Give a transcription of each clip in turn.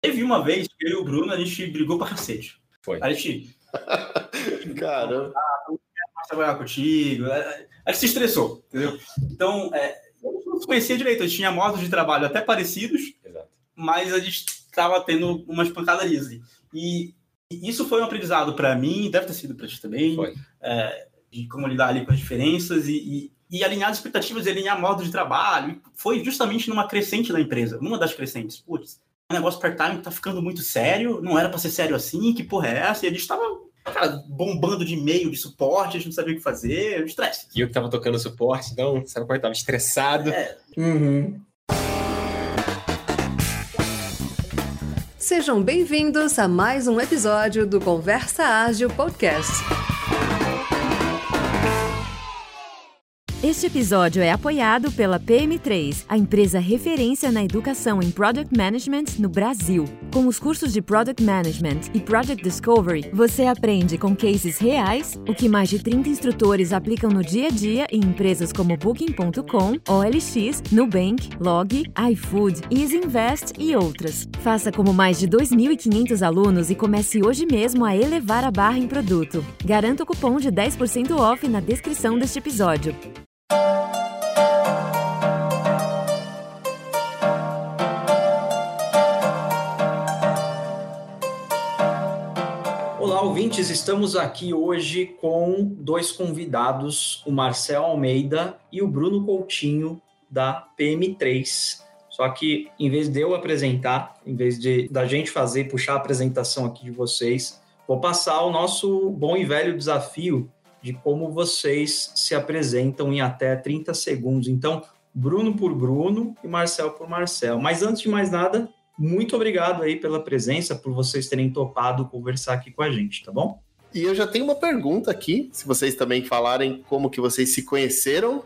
Teve uma vez que eu e o Bruno, a gente brigou pra cacete. Foi. A gente. Caramba. trabalhar contigo. A gente se estressou, entendeu? Então, é, eu não se conhecia direito, a gente tinha modos de trabalho até parecidos, Exato. mas a gente estava tendo umas pancadarias ali. E isso foi um aprendizado para mim, deve ter sido para ti também, Foi. é, de como lidar ali com as diferenças e, e, e alinhar as expectativas e alinhar modo de trabalho. Foi justamente numa crescente da empresa, numa das crescentes. Putz, negócio part-time tá ficando muito sério, não era para ser sério assim, que porra é essa? E a gente tava cara, bombando de e-mail, de suporte, a gente não sabia o que fazer, estresse. E eu que tava tocando suporte, então, sabe quando eu tava estressado. É, Uhum. Sejam bem-vindos a mais um episódio do Conversa Ágil Podcast. Este episódio é apoiado pela PM3, a empresa referência na educação em Product Management no Brasil. Com os cursos de Product Management e Project Discovery, você aprende com cases reais o que mais de 30 instrutores aplicam no dia a dia em empresas como Booking.com, OLX, Nubank, Log, iFood, EasyInvest e outras. Faça como mais de 2.500 alunos e comece hoje mesmo a elevar a barra em produto. Garanta o cupom de 10% off na descrição deste episódio. Olá, ouvintes. Estamos aqui hoje com dois convidados, o Marcel Almeida e o Bruno Coutinho, da PM3. Só que, em vez de eu apresentar, em vez de da gente fazer, puxar a apresentação aqui de vocês, vou passar o nosso bom e velho desafio de como vocês se apresentam em até 30 segundos. Então, Bruno por Bruno e Marcel por Marcel. Mas antes de mais nada, muito obrigado aí pela presença, por vocês terem topado conversar aqui com a gente, tá bom? E eu já tenho uma pergunta aqui, se vocês também falarem como que vocês se conheceram.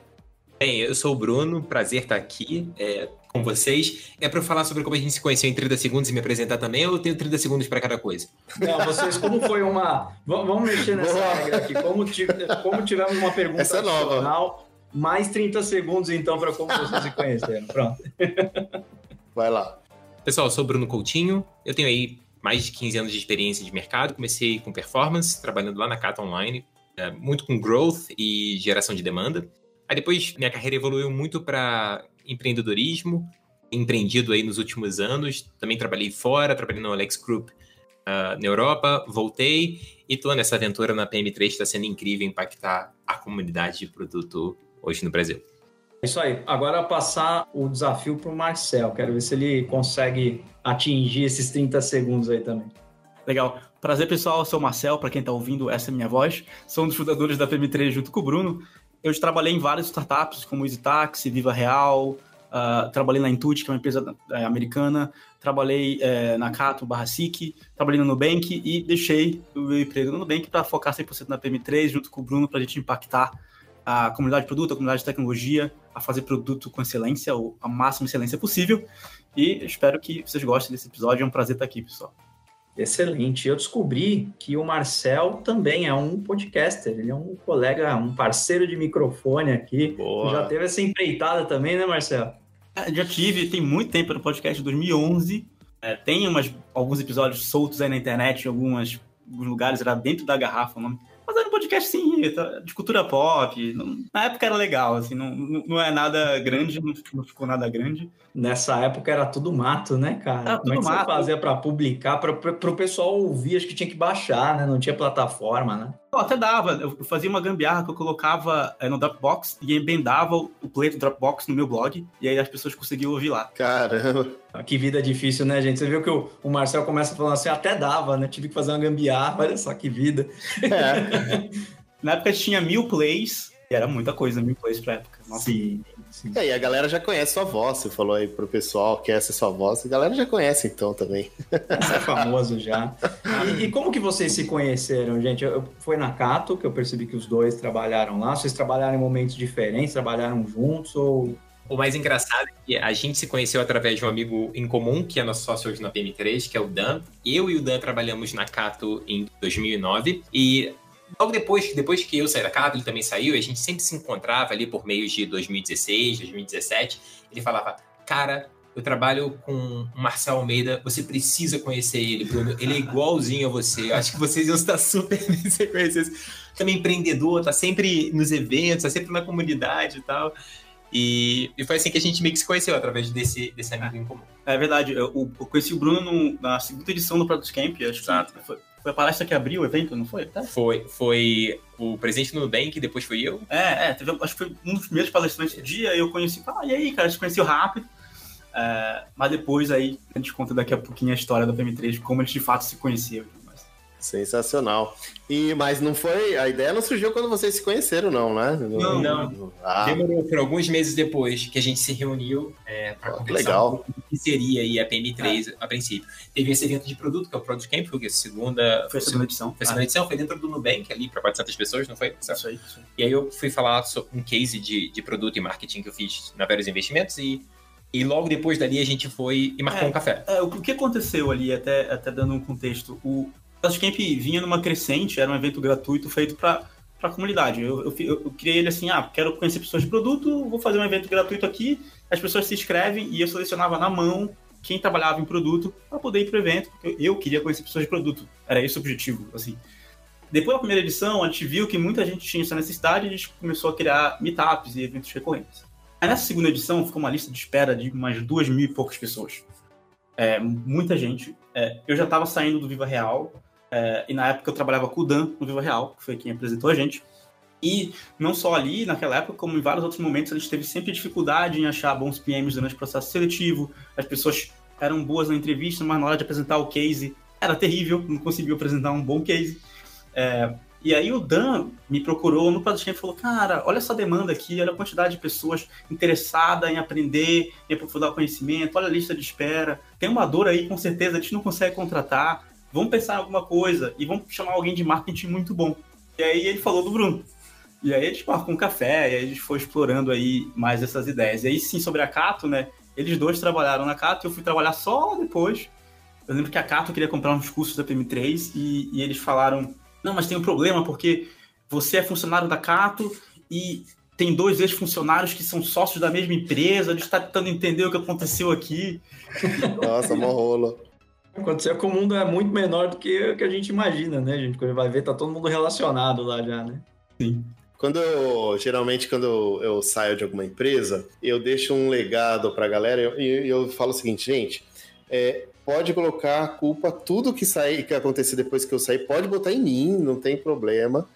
Bem, eu sou o Bruno, prazer estar aqui é, com vocês. É para eu falar sobre como a gente se conheceu em 30 segundos e me apresentar também, ou eu tenho 30 segundos para cada coisa? Não, vocês, como foi uma. Vamos mexer nessa Boa. regra aqui. Como, como tivemos uma pergunta Essa é nova. mais 30 segundos, então, para como vocês se conheceram. Pronto. Vai lá. Pessoal, eu sou o Bruno Coutinho, eu tenho aí mais de 15 anos de experiência de mercado, comecei com performance, trabalhando lá na Cata Online, é, muito com growth e geração de demanda. Aí depois minha carreira evoluiu muito para empreendedorismo, empreendido aí nos últimos anos, também trabalhei fora, trabalhei no Alex Group ah, na Europa, voltei e tô nessa aventura na PM3, está sendo incrível impactar a comunidade de produto hoje no Brasil. É Isso aí. Agora passar o desafio para o Marcel. Quero ver se ele consegue atingir esses 30 segundos aí também. Legal. Prazer, pessoal. Eu sou o Marcel, para quem está ouvindo, essa é a minha voz. Sou um dos fundadores da PM3 junto com o Bruno. Eu trabalhei em várias startups, como Easy Taxi, Viva Real, ah, trabalhei na Intuit, que é uma empresa eh, americana, trabalhei eh, na Cato, barra SIC, trabalhei no Nubank e deixei o meu emprego no Nubank para focar 100% na PM3, junto com o Bruno, para a gente impactar a comunidade de produto, a comunidade de tecnologia, a fazer produto com excelência, ou a máxima excelência possível. E espero que vocês gostem desse episódio. É um prazer estar aqui, pessoal. Excelente. Eu descobri que o Marcel também é um podcaster. Ele é um colega, um parceiro de microfone aqui. Boa. Já teve essa empreitada também, né, Marcel? É, Já tive, tem muito tempo no podcast, de 2011. É, tem umas, alguns episódios soltos aí na internet, em algumas, alguns lugares, era dentro da garrafa o nome. Podcast, sim, tá, de cultura pop. não- na época era legal, assim, não, não é nada grande, não, não ficou nada grande. Nessa época era tudo mato, né, cara? Era Como é que tudo você mato. fazia para publicar, para o pessoal ouvir? Acho que tinha que baixar, né? Não tinha plataforma, né? Pô, até dava, eu eu fazia uma gambiarra que eu colocava é, no Dropbox e emendava o o play do Dropbox no meu blog, e aí as pessoas conseguiam ouvir lá. Caramba. Que vida difícil, né, gente? Você viu que o, o Marcel começa falando assim, até dava, né? Tive que fazer uma gambiarra, olha só que vida. É. Na época tinha mil plays, e era muita coisa, mil plays pra época. Nossa, Sim, sim. E aí, a galera já conhece sua voz. Você falou aí pro pessoal que essa é sua voz. A galera já conhece então também. Você é famoso já. E, e como que vocês se conheceram, gente? Eu, eu- foi na Cato que eu percebi que os dois trabalharam lá. Vocês trabalharam em momentos diferentes, trabalharam juntos ou... O mais engraçado é que a gente se conheceu através de um amigo em comum, que é nosso sócio hoje na PM3, que é o Dan. Eu e o Dan trabalhamos na Cato em 2009 e logo depois, depois que eu saí da Cato, ele também saiu, a gente sempre se encontrava ali por meios de 2016, 2017. Ele falava, cara, eu trabalho com o Marcel Almeida, você precisa conhecer ele, Bruno. Ele é igualzinho a você. Eu acho que vocês iam estar super bem se conhecessem. Também empreendedor, tá sempre nos eventos, tá sempre na comunidade e tal. E, e, foi assim que a gente meio que se conheceu, através desse, desse amigo em comum. É verdade, eu, eu conheci o Bruno no, na segunda edição do Product Camp, acho Exato. que foi, foi a palestra que abriu o evento, não foi? Tá? Foi, foi o presidente do Nubank, depois foi eu. É, é, teve, acho que foi um dos primeiros palestrantes do dia, eu conheci, ah, e aí, cara, a gente conheceu rápido. É, mas depois aí a gente conta daqui a pouquinho a história do PM3, como eles de fato se conheceram. Sensacional. E, mas não foi. A ideia não surgiu quando vocês se conheceram, não, né? Não, não. Ah. Demorou por alguns meses depois que a gente se reuniu é, para conversar legal. Um que seria aí a PM3 a princípio. Teve esse evento de produto, que é o Product Camp, foi a segunda. Foi a segunda edição. Foi a segunda ah. edição, foi dentro do Nubank ali para 400 pessoas, não foi? Isso aí, isso. E aí eu fui falar sobre um case de, de produto e marketing que eu fiz na Vários Investimentos e e logo depois dali a gente foi e marcou é, um café. É, o que aconteceu ali, até, até dando um contexto, o Camp vinha numa crescente, era um evento gratuito feito para a comunidade. Eu, eu, eu, criei ele assim, ah, quero conhecer pessoas de produto, vou fazer um evento gratuito aqui, as pessoas se inscrevem e eu selecionava na mão quem trabalhava em produto para poder ir para o evento, porque eu queria conhecer pessoas de produto. Era esse o objetivo, assim. Depois da primeira edição, a gente viu que muita gente tinha essa necessidade e a gente começou a criar meetups e eventos recorrentes. Aí nessa segunda edição ficou uma lista de espera de umas duas mil e poucas pessoas. É, muita gente. É, eu já estava saindo do Viva Real, é, e na época eu trabalhava com o Dan no Viva Real, que foi quem apresentou a gente. E não só ali, naquela época, como em vários outros momentos, a gente teve sempre dificuldade em achar bons PMs durante o processo seletivo. As pessoas eram boas na entrevista, mas na hora de apresentar o case era terrível, não conseguiu apresentar um bom case. É, e aí o Dan me procurou no Product e falou, cara, olha essa demanda aqui, olha a quantidade de pessoas interessadas em aprender, em aprofundar o conhecimento, olha a lista de espera. Tem uma dor aí, com certeza, a gente não consegue contratar. Vamos pensar em alguma coisa e vamos chamar alguém de marketing muito bom. E aí ele falou do Bruno. E aí a gente marcou um café, e aí a gente foi explorando aí mais essas ideias. E aí sim, sobre a Cato, né? Eles dois trabalharam na Cato eu fui trabalhar só depois. Eu lembro que a Cato queria comprar uns cursos da PM3 e, e eles falaram não, mas tem um problema porque você é funcionário da Cato e tem dois ex-funcionários que são sócios da mesma empresa, a gente está tentando entender o que aconteceu aqui. Nossa, mó rolo. Aconteceu que o mundo é muito menor do que o que a gente imagina, né, gente? Quando vai ver, tá todo mundo relacionado lá já, né? Sim. Quando eu, geralmente, quando eu, eu saio de alguma empresa, eu deixo um legado pra galera e eu, eu, falo o seguinte, gente, é, pode colocar a culpa, tudo que sair, que acontecer depois que eu sair, pode botar em mim, não tem problema.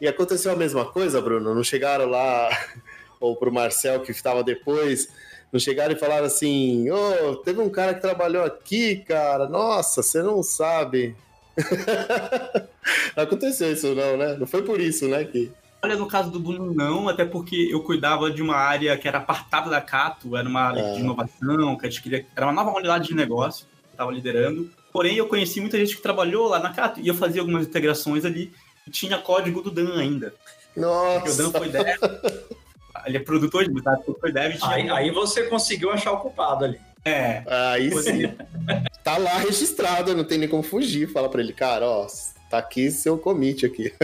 E aconteceu a mesma coisa, Bruno? Não chegaram lá, ou pro Marcel que estava depois, não chegaram e falaram assim: Ô, oh, teve um cara que trabalhou aqui, cara, nossa, você não sabe. não aconteceu isso, não, né? Não foi por isso, né? Que... Olha, no caso do Bruno, não, até porque eu cuidava de uma área que era apartada da Cato, era uma área de é. inovação, que a gente queria. Era uma nova unidade de negócio estava liderando. Porém, eu conheci muita gente que trabalhou lá na Cato e eu fazia algumas integrações ali e tinha código do Dan ainda. Nossa! Porque o Dan foi dev. ele é produtor de tá? dev. Aí, aí você conseguiu achar o culpado ali. É. Aí sim. tá lá registrado, não tem nem como fugir. Fala pra ele, cara, ó, tá aqui seu commit aqui.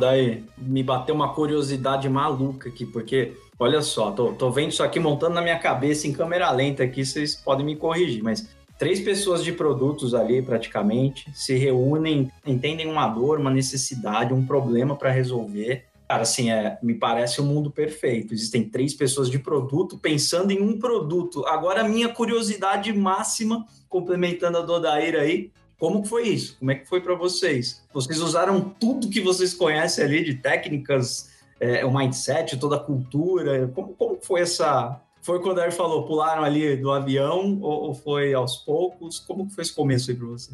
Daí me bateu uma curiosidade maluca aqui, porque olha só, tô, tô vendo isso aqui montando na minha cabeça em câmera lenta aqui, vocês podem me corrigir, mas três pessoas de produtos ali praticamente se reúnem, entendem uma dor, uma necessidade, um problema para resolver. Cara, assim, é, me parece o um mundo perfeito. Existem três pessoas de produto pensando em um produto. Agora, a minha curiosidade máxima, complementando a Dodaíra aí, como foi isso? Como é que foi para vocês? Vocês usaram tudo que vocês conhecem ali de técnicas, é, o mindset, toda a cultura? Como, como foi essa, foi quando ele falou, pularam ali do avião ou, ou foi aos poucos? Como foi esse começo aí para você?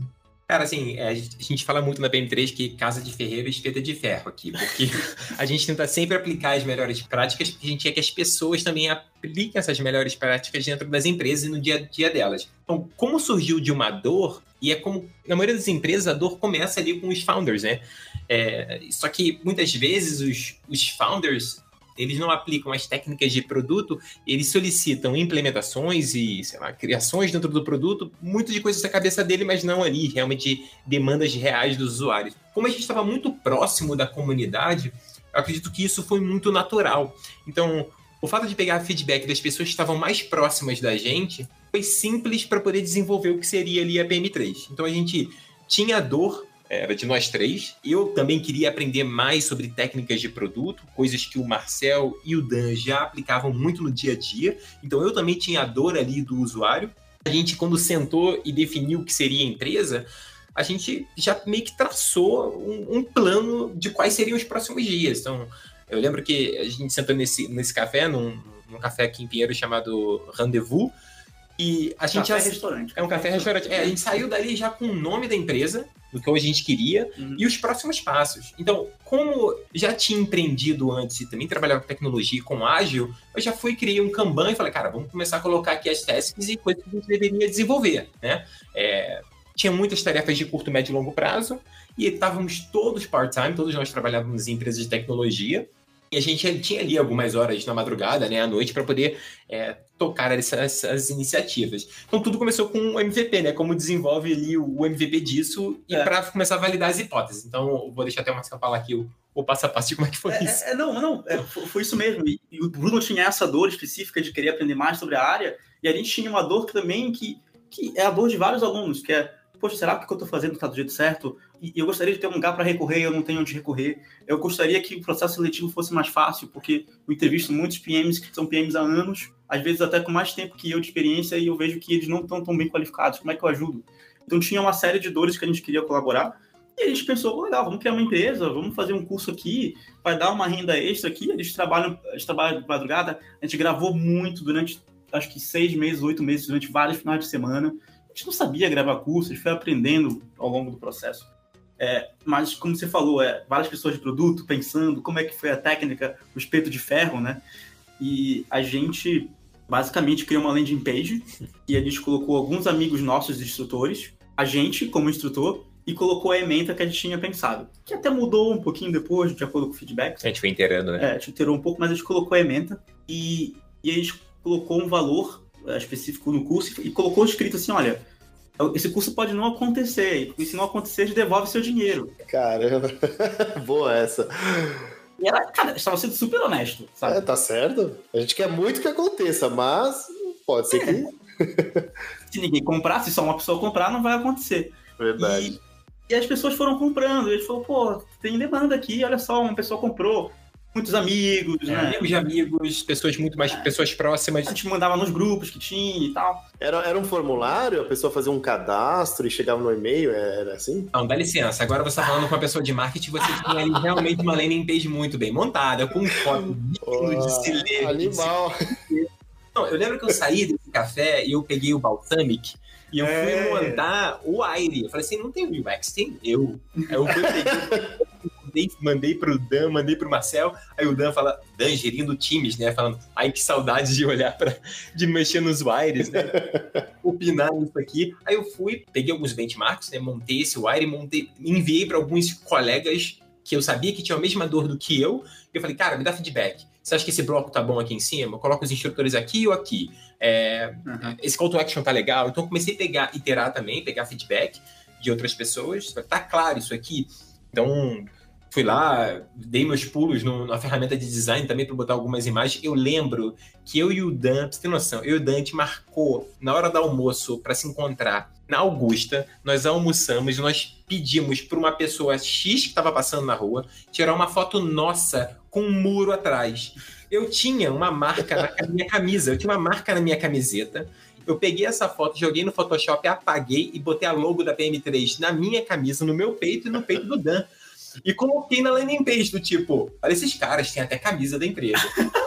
Cara, assim, é, a gente fala muito na PM3 que casa de ferreiro espeta de ferro aqui, porque a gente tenta sempre aplicar as melhores práticas, porque a gente quer que as pessoas também apliquem essas melhores práticas dentro das empresas e no dia a dia delas. Então, como surgiu de uma dor, e é como, na maioria das empresas, a dor começa ali com os founders, né? É, só que muitas vezes os, os founders eles não aplicam as técnicas de produto, eles solicitam implementações e, sei lá, criações dentro do produto, muito de coisas da cabeça dele, mas não ali, realmente demandas reais dos usuários. Como a gente estava muito próximo da comunidade, eu acredito que isso foi muito natural. Então, o fato de pegar feedback das pessoas que estavam mais próximas da gente foi simples para poder desenvolver o que seria ali a PM3. Então a gente tinha dor era de nós três. Eu também queria aprender mais sobre técnicas de produto, coisas que o Marcel e o Dan já aplicavam muito no dia a dia. Então eu também tinha a dor ali do usuário. A gente, quando sentou e definiu o que seria a empresa, a gente já meio que traçou um, um plano de quais seriam os próximos dias. Então, eu lembro que a gente sentou nesse, nesse café, num, num café aqui em Pinheiro chamado Rendezvous, e a gente café já... restaurante. É um café restaurante. É, a gente saiu dali já com o nome da empresa, do que a gente queria, Uhum. e os próximos passos. Então, como já tinha empreendido antes e também trabalhava com tecnologia e com ágil, eu já fui criei um Kanban e falei, cara, vamos começar a colocar aqui as tasks e coisas que a gente deveria desenvolver, né? É, tinha muitas tarefas de curto, médio e longo prazo, e estávamos todos part-time, todos nós trabalhávamos em empresas de tecnologia, e a gente tinha ali algumas horas na madrugada, né, à noite, para poder é, tocar essas, essas iniciativas. Então tudo começou com o MVP, né? Como desenvolve ali o, MVP disso e É. para começar a validar as hipóteses. Então eu vou deixar até o Marcelo falar aqui o, o passo a passo de como é que foi isso. É, é, não, não, é, foi, isso mesmo. E, e o Bruno tinha essa dor específica de querer aprender mais sobre a área, e a gente tinha uma dor também que, que é a dor de vários alunos, que é, poxa, será que o que eu estou fazendo está do jeito certo? Eu gostaria de ter um lugar para recorrer, eu não tenho onde recorrer. Eu gostaria que o processo seletivo fosse mais fácil, porque eu entrevisto muitos PMs que são PMs há anos, às vezes até com mais tempo que eu de experiência, e eu vejo que eles não estão tão bem qualificados. Como é que eu ajudo? Então tinha uma série de dores que a gente queria colaborar. E a gente pensou, legal, vamos criar uma empresa, vamos fazer um curso aqui, vai dar uma renda extra aqui. Eles trabalham, eles trabalham de madrugada. A gente gravou muito durante, acho que seis meses, oito meses, durante vários finais de semana. A gente não sabia gravar curso, a gente foi aprendendo ao longo do processo. É, mas, como você falou, é, várias pessoas de produto pensando como é que foi a técnica, o espeto de ferro, né? E a gente basicamente criou uma landing page e a gente colocou alguns amigos nossos instrutores, a gente como instrutor, e colocou a ementa que a gente tinha pensado. Que até mudou um pouquinho depois, de acordo com o feedback. A gente foi inteirando, né? É, a gente alterou um pouco, mas a gente colocou a ementa e, e a gente colocou um valor é, específico no curso e, e colocou escrito assim, olha, esse curso pode não acontecer, e se não acontecer, a gente devolve seu dinheiro. Caramba. Boa essa. E ela, cara, estava sendo super honesto, sabe? É, tá certo. A gente quer muito que aconteça, mas pode ser que. Se ninguém comprar, se só uma pessoa comprar, não vai acontecer. Verdade. E, e as pessoas foram comprando. E ele falou, pô, tem demanda aqui, olha só, uma pessoa comprou. Muitos amigos, É, né? Amigos de amigos, pessoas muito mais pessoas próximas. A gente mandava nos grupos que tinha e tal. Era, era um formulário, a pessoa fazia um cadastro e chegava no e-mail, era assim? Não, dá licença. Agora você tá falando com uma pessoa de marketing, você tinha ali realmente uma landing page muito bem montada, com foto digno de se ler. de se Animal. Não, eu lembro que eu saí desse café e eu peguei o Balsamic e eu É. fui montar o Aire. Eu falei assim, não tem o UX, tem eu. Aí eu fui, peguei, mandei, mandei pro Dan, mandei pro Marcel. Aí o Dan fala, Dan gerindo times, né? Falando, ai que saudade de olhar pra, de mexer nos wires, né? Opinar nisso aqui. Aí eu fui, peguei alguns benchmarks, né? Montei esse wire, montei, enviei para alguns colegas que eu sabia que tinham a mesma dor do que eu. E eu falei, cara, me dá feedback. Você acha que esse bloco tá bom aqui em cima? Eu coloco os instrutores aqui ou aqui? É, Uhum. esse call to action tá legal? Então eu comecei a pegar, iterar também, pegar feedback de outras pessoas. Tá claro isso aqui? Então fui lá, dei meus pulos no- na ferramenta de design também para botar algumas imagens. Eu lembro que eu e o Dan, pra você ter noção, eu e o Dan a gente marcou na hora do almoço para se encontrar na Augusta. Nós almoçamos, nós pedimos para uma pessoa X que estava passando na rua tirar uma foto nossa com um muro atrás. Eu tinha uma marca na minha camisa, eu tinha uma marca na minha camiseta. Eu peguei essa foto, joguei no Photoshop, apaguei e botei a logo da PM3 na minha camisa, no meu peito e no peito do Dan. E coloquei na landing page do tipo, olha esses caras, têm até camisa da empresa.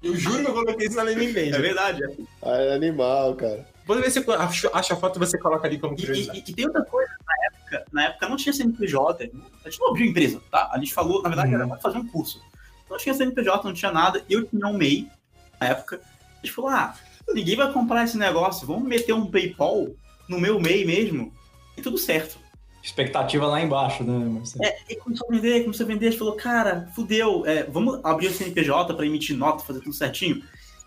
Eu juro que eu coloquei isso na landing page. É verdade. é. Ah, é animal, cara. Vou ver se eu acho, acho a foto e você coloca ali como E, curiosidade. e- e tem outra coisa, na época, na época não tinha CNPJ, a gente não abriu empresa, tá? A gente falou, na verdade, Uhum. era pra fazer um curso. Não tinha CNPJ, não tinha nada, eu tinha um MEI na época. A gente falou, ah, ninguém vai comprar esse negócio, vamos meter um PayPal no meu MEI mesmo, e tudo certo. Expectativa lá embaixo, né, Marcelo? É, e começou a vender, começou a vender, a gente falou, cara, fudeu, é, vamos abrir o CNPJ para emitir nota, fazer tudo certinho.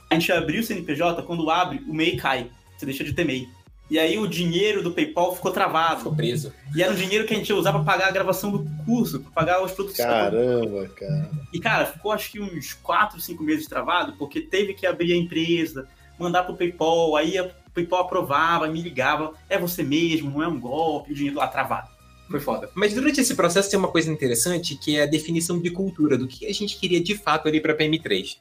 A gente abriu o CNPJ, quando abre, o MEI cai, você deixa de ter MEI. E aí o dinheiro do PayPal ficou travado. Ficou preso. E era um dinheiro que a gente ia usar para pagar a gravação do curso, para pagar os produtos. Caramba, cara. E, cara, ficou acho que uns 4, 5 meses travado, porque teve que abrir a empresa, mandar pro PayPal, aí o PayPal aprovava, me ligava, é você mesmo, não é um golpe, o dinheiro lá travado. Foi foda. Mas durante esse processo tem uma coisa interessante que é a definição de cultura, do que a gente queria de fato ali para PM3.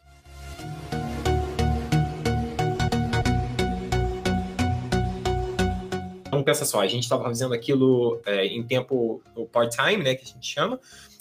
Então pensa só, a gente estava fazendo aquilo é, em tempo part-time, né, que a gente chama,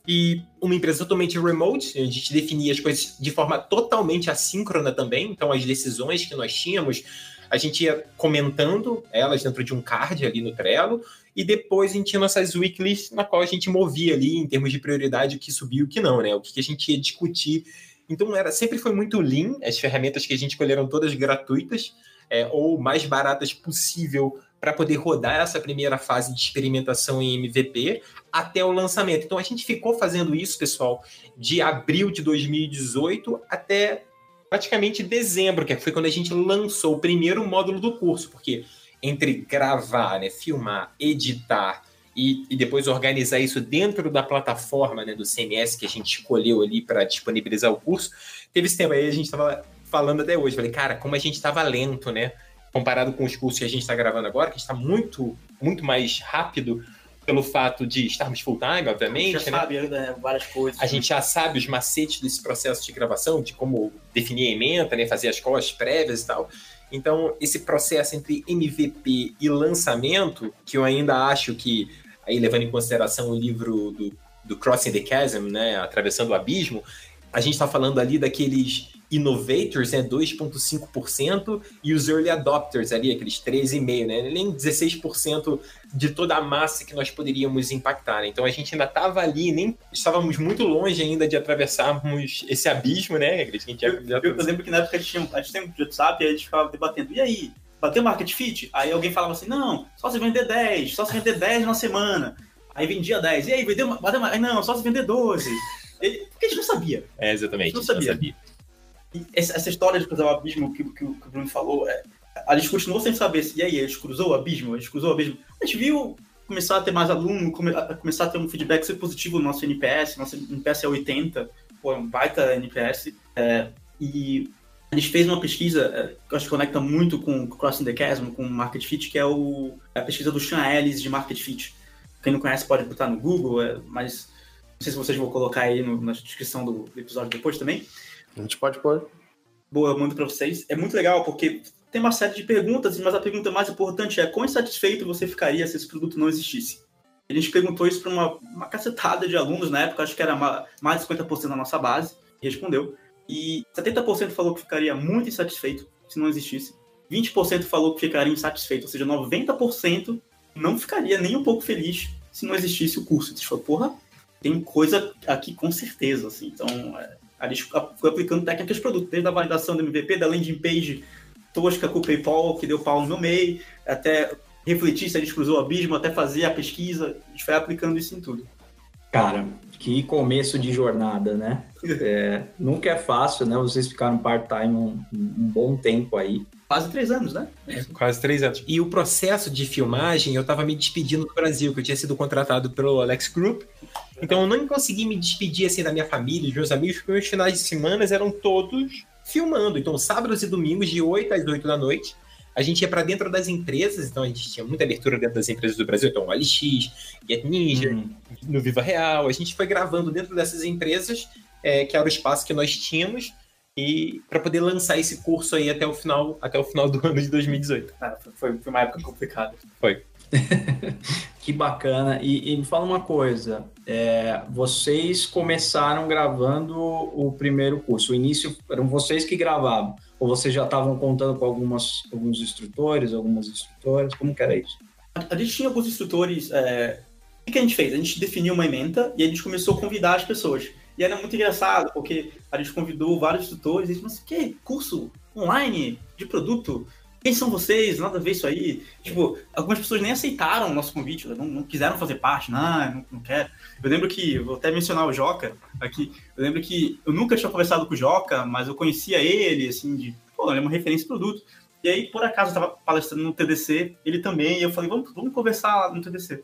e uma empresa totalmente remote, a gente definia as coisas de forma totalmente assíncrona também, então as decisões que nós tínhamos, a gente ia comentando elas dentro de um card ali no Trello, e depois a gente tinha nossas weeklies na qual a gente movia ali em termos de prioridade o que subiu e o que não, né? O que a gente ia discutir. Então era sempre foi muito lean, as ferramentas que a gente escolheram todas gratuitas é, ou mais baratas possível para poder rodar essa primeira fase de experimentação em MVP até o lançamento. Então a gente ficou fazendo isso, pessoal, de abril de 2018 até praticamente dezembro, que foi quando a gente lançou o primeiro módulo do curso, porque entre gravar, né, filmar, editar e, e depois organizar isso dentro da plataforma né, do CMS que a gente escolheu ali para disponibilizar o curso, teve esse tempo aí, a gente estava falando até hoje, falei, cara, como a gente estava lento, né? Comparado com os cursos que a gente está gravando agora, que está muito, muito mais rápido pelo fato de estarmos full time, obviamente. A gente já né? sabe né, várias coisas. A gente já sabe os macetes desse processo de gravação, de como definir a emenda, né, fazer as costas prévias e tal. Então, esse processo entre MVP e lançamento, que eu ainda acho que, aí levando em consideração o livro do, do Crossing the Chasm, né, Atravessando o Abismo, a gente está falando ali daqueles innovators, né, 2,5%, e os early adopters ali, aqueles 13,5%, né, nem 16% de toda a massa que nós poderíamos impactar. Né? Então a gente ainda estava ali, nem estávamos muito longe ainda de atravessarmos esse abismo, né? A gente eu, já... eu, lembro que na época a gente tinha, a gente tinha um WhatsApp e a gente ficava debatendo, e aí, bateu market fit? Aí alguém falava assim, não, só se vender 10, só se vender 10 na semana. Aí vendia 10, e aí, vendeu, bateu, não, só se vender 12. Ele, porque a gente não sabia. É, exatamente. não sabia. Não sabia. Essa história de cruzar o abismo que, que, que o Bruno falou, é, a gente continuou sem saber se, e aí, a gente cruzou o abismo? A gente cruzou o abismo? A gente viu começar a ter mais aluno, come, a, começar a ter um feedback ser positivo no nosso NPS, nosso NPS é 80, pô, é um baita NPS, é, e a gente fez uma pesquisa é, que acho que conecta muito com Crossing the Chasm, com Market Fit, que é o, a pesquisa do Sean Ellis de Market Fit. Quem não conhece pode botar no Google, é, mas não sei se vocês vão colocar aí no, na descrição do episódio depois também. A gente pode pôr. Boa, eu mando para vocês. É muito legal porque tem uma série de perguntas, mas a pergunta mais importante é quão insatisfeito você ficaria se esse produto não existisse? A gente perguntou isso para uma, uma cacetada de alunos na época, acho que era mais de 50% da nossa base, e respondeu. E 70% falou que ficaria muito insatisfeito se não existisse. 20% falou que ficaria insatisfeito, ou seja, 90% não ficaria nem um pouco feliz se não existisse o curso. A gente falou, porra, tem coisa aqui com certeza, assim. Então, é, a gente foi aplicando técnicas de produto, desde a validação do MVP, da landing page tosca com o PayPal, que deu pau no meu MEI, até refletir se a gente cruzou o abismo, até fazer a pesquisa, a gente foi aplicando isso em tudo. Cara, que começo de jornada, né? É, nunca é fácil, né? Vocês ficaram part-time um, um, bom tempo aí. Quase três anos, né? É, quase três anos. E o processo de filmagem, eu tava me despedindo do Brasil, que eu tinha sido contratado pelo Alex Group. Então eu não consegui me despedir assim da minha família, dos meus amigos, porque meus finais de semana eram todos filmando. Então, sábados e domingos, de 8 às 8 da noite, a gente ia para dentro das empresas, então a gente tinha muita abertura dentro das empresas do Brasil, então o LX, Get Ninja, uhum. no Viva Real, a gente foi gravando dentro dessas empresas, é, que era o espaço que nós tínhamos, e para poder lançar esse curso aí até o final, até o final do ano de 2018. Ah, foi, foi uma época complicada. Foi. que bacana. E, e, me fala uma coisa: é, vocês começaram gravando o primeiro curso. O início eram vocês que gravavam? Ou vocês já estavam contando com algumas, alguns instrutores, algumas instrutoras? Como que era isso? A, a gente tinha alguns instrutores. É... O que a gente fez? A gente definiu uma ementa e a gente começou a convidar as pessoas. E era muito engraçado, porque a gente convidou vários instrutores e disse, mas que curso online de produto? Quem são vocês? Nada a ver isso aí. Tipo, algumas pessoas nem aceitaram o nosso convite, não, não quiseram fazer parte, não, não, não quero. Eu lembro que, vou até mencionar o Joca aqui, eu lembro que eu nunca tinha conversado com o Joca, mas eu conhecia ele, assim, de, pô, ele é uma referência produto. E aí, por acaso, eu tava palestrando no TDC, ele também, e eu falei, vamos, vamos conversar lá no TDC.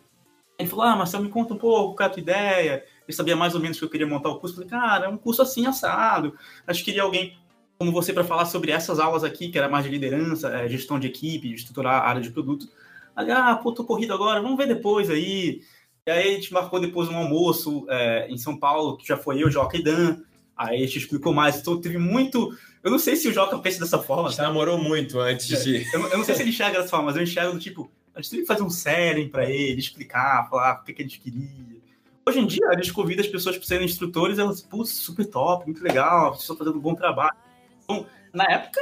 Ele falou, ah, Marcelo, me conta um pouco, qual é a tua ideia? Ele sabia mais ou menos que eu queria montar o curso. Eu falei, cara, é um curso assim, assado. Acho que queria alguém como você para falar sobre essas aulas aqui, que era mais de liderança, é, gestão de equipe, estruturar a área de produto. Aí, ah, pô, tô corrido agora, vamos ver depois aí. E aí a gente marcou depois um almoço é, em São Paulo, que já foi eu, Joca e Dan. Aí a gente explicou mais. Então teve muito. Eu não sei se o Joca pensa dessa forma. A gente tá? namorou muito antes de. Eu, eu, não sei se ele enxerga dessa forma, mas eu enxergo do tipo. A gente teve que fazer um série para ele, explicar, falar o que, que a gente queria. Hoje em dia, a gente convida as pessoas para serem instrutores, elas, putz, super top, muito legal, vocês estão fazendo um bom trabalho. Então, na época,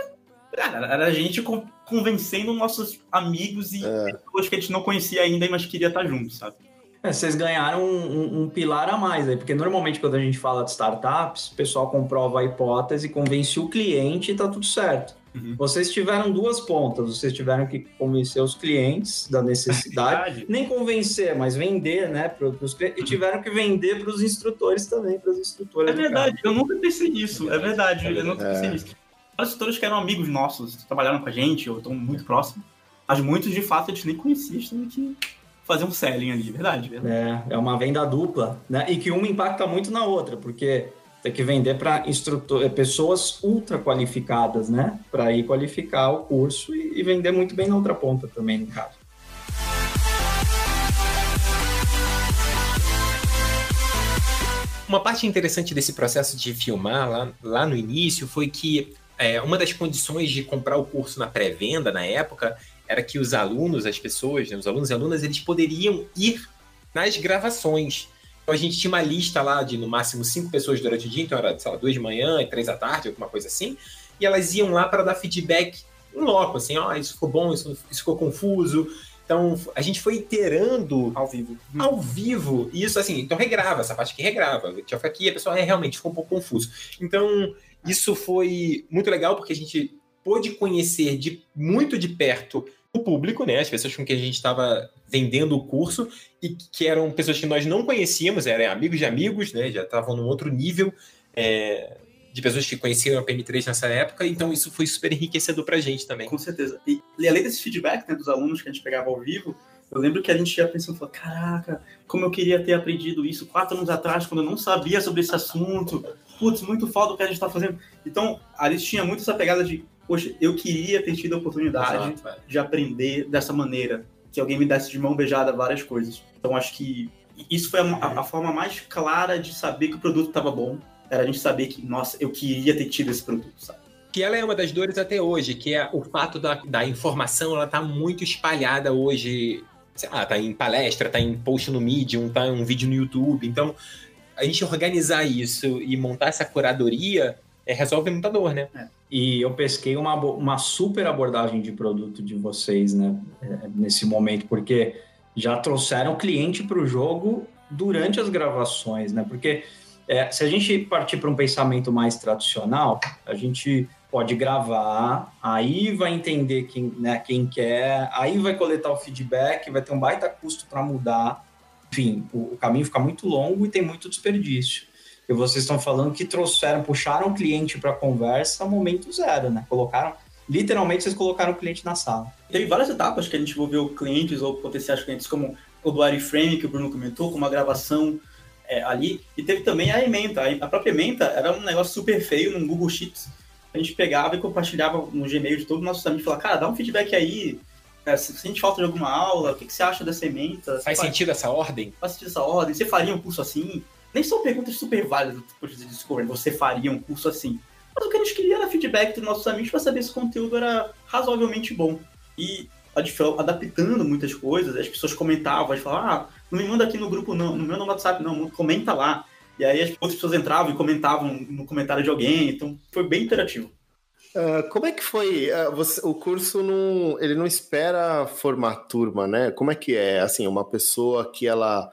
cara, era a gente convencendo nossos amigos e é. pessoas que a gente não conhecia ainda, mas queria estar junto, sabe? É, vocês ganharam um, um, um, pilar a mais aí, porque normalmente quando a gente fala de startups, o pessoal comprova a hipótese, convence o cliente e tá tudo certo. Uhum. Vocês tiveram duas pontas, vocês tiveram que convencer os clientes da necessidade, nem convencer, mas vender, né, para os clientes, e tiveram que vender para os instrutores também, para os instrutores. É verdade, eu nunca pensei nisso, é verdade, eu nunca pensei é. nisso. Os instrutores que eram amigos nossos, trabalharam com a gente, ou estão muito próximos, mas muitos de fato a gente nem conhecia, a gente tem que fazer um selling ali, verdade, verdade. É, é uma venda dupla, né, e que uma impacta muito na outra, porque tem que vender para instrutor, pessoas ultra qualificadas, né? Para ir qualificar o curso e, e vender muito bem na outra ponta também, no caso. Uma parte interessante desse processo de filmar lá, lá no início foi que é, uma das condições de comprar o curso na pré-venda na época era que os alunos, as pessoas, né, os alunos e alunas, eles poderiam ir nas gravações. Então a gente tinha uma lista lá de no máximo cinco pessoas durante o dia, então era, sei lá, duas de manhã e três da tarde, alguma coisa assim, e elas iam lá para dar feedback em loco, assim, ó, oh, isso ficou bom, isso, isso ficou confuso. Então a gente foi iterando ao vivo. Ao vivo. E isso assim, então regrava, essa parte que regrava. Tinha aqui a pessoa é, realmente ficou um pouco confuso. Então, isso foi muito legal porque a gente pôde conhecer de muito de perto o público, né? As pessoas com quem a gente estava vendendo o curso e que eram pessoas que nós não conhecíamos, eram amigos de amigos, né? Já estavam num outro nível é, de pessoas que conheciam a PM3 nessa época, então isso foi super enriquecedor pra gente também. Com certeza. E, e além desse feedback né, dos alunos que a gente pegava ao vivo, eu lembro que a gente ia pensando, falou, caraca, como eu queria ter aprendido isso quatro anos atrás, quando eu não sabia sobre esse assunto. Putz, muito foda o que a gente está fazendo. Então, a gente tinha muito essa pegada de poxa, eu queria ter tido a oportunidade Exato, de aprender dessa maneira, que alguém me desse de mão beijada várias coisas. Então acho que isso foi a, a forma mais clara de saber que o produto estava bom, era a gente saber que, nossa, eu queria ter tido esse produto, sabe? Que ela é uma das dores até hoje, que é o fato da, da informação, ela tá muito espalhada hoje, sei lá, tá em palestra, tá em post no Medium, tá em um vídeo no YouTube, então a gente organizar isso e montar essa curadoria é, resolve muita dor, né? É. E eu pesquei uma, uma super abordagem de produto de vocês, né? É, nesse momento, porque já trouxeram cliente para o jogo durante as gravações, né? Porque é, se a gente partir para um pensamento mais tradicional, a gente pode gravar, aí vai entender quem, né, quem quer, aí vai coletar o feedback, vai ter um baita custo para mudar. Enfim, o, o caminho fica muito longo e tem muito desperdício que vocês estão falando que trouxeram, puxaram o cliente para a conversa momento zero, né? Colocaram, literalmente, vocês colocaram o cliente na sala. Teve várias etapas que a gente envolveu clientes ou potenciais clientes, como o do Frame, que o Bruno comentou, com uma gravação é, ali. E teve também a ementa. A própria ementa era um negócio super feio no Google Sheets. A gente pegava e compartilhava no Gmail de todos os nossos amigos e falava, cara, dá um feedback aí. É, se sente falta de alguma aula, o que, que você acha dessa ementa? Faz, faz sentido essa ordem? Faz sentido essa ordem? Você faria um curso assim? Nem são perguntas super válidas do de Discovery, você faria um curso assim. Mas o que a gente queria era feedback dos nossos amigos para saber se o conteúdo era razoavelmente bom. E adaptando muitas coisas, as pessoas comentavam, a gente falava, ah, não me manda aqui no grupo não, no meu no WhatsApp não, comenta lá. E aí as outras pessoas entravam e comentavam no comentário de alguém, então foi bem interativo. Uh, como é que foi? Uh, você, o curso não, ele não espera formar turma, né? Como é que é? Assim, uma pessoa que ela,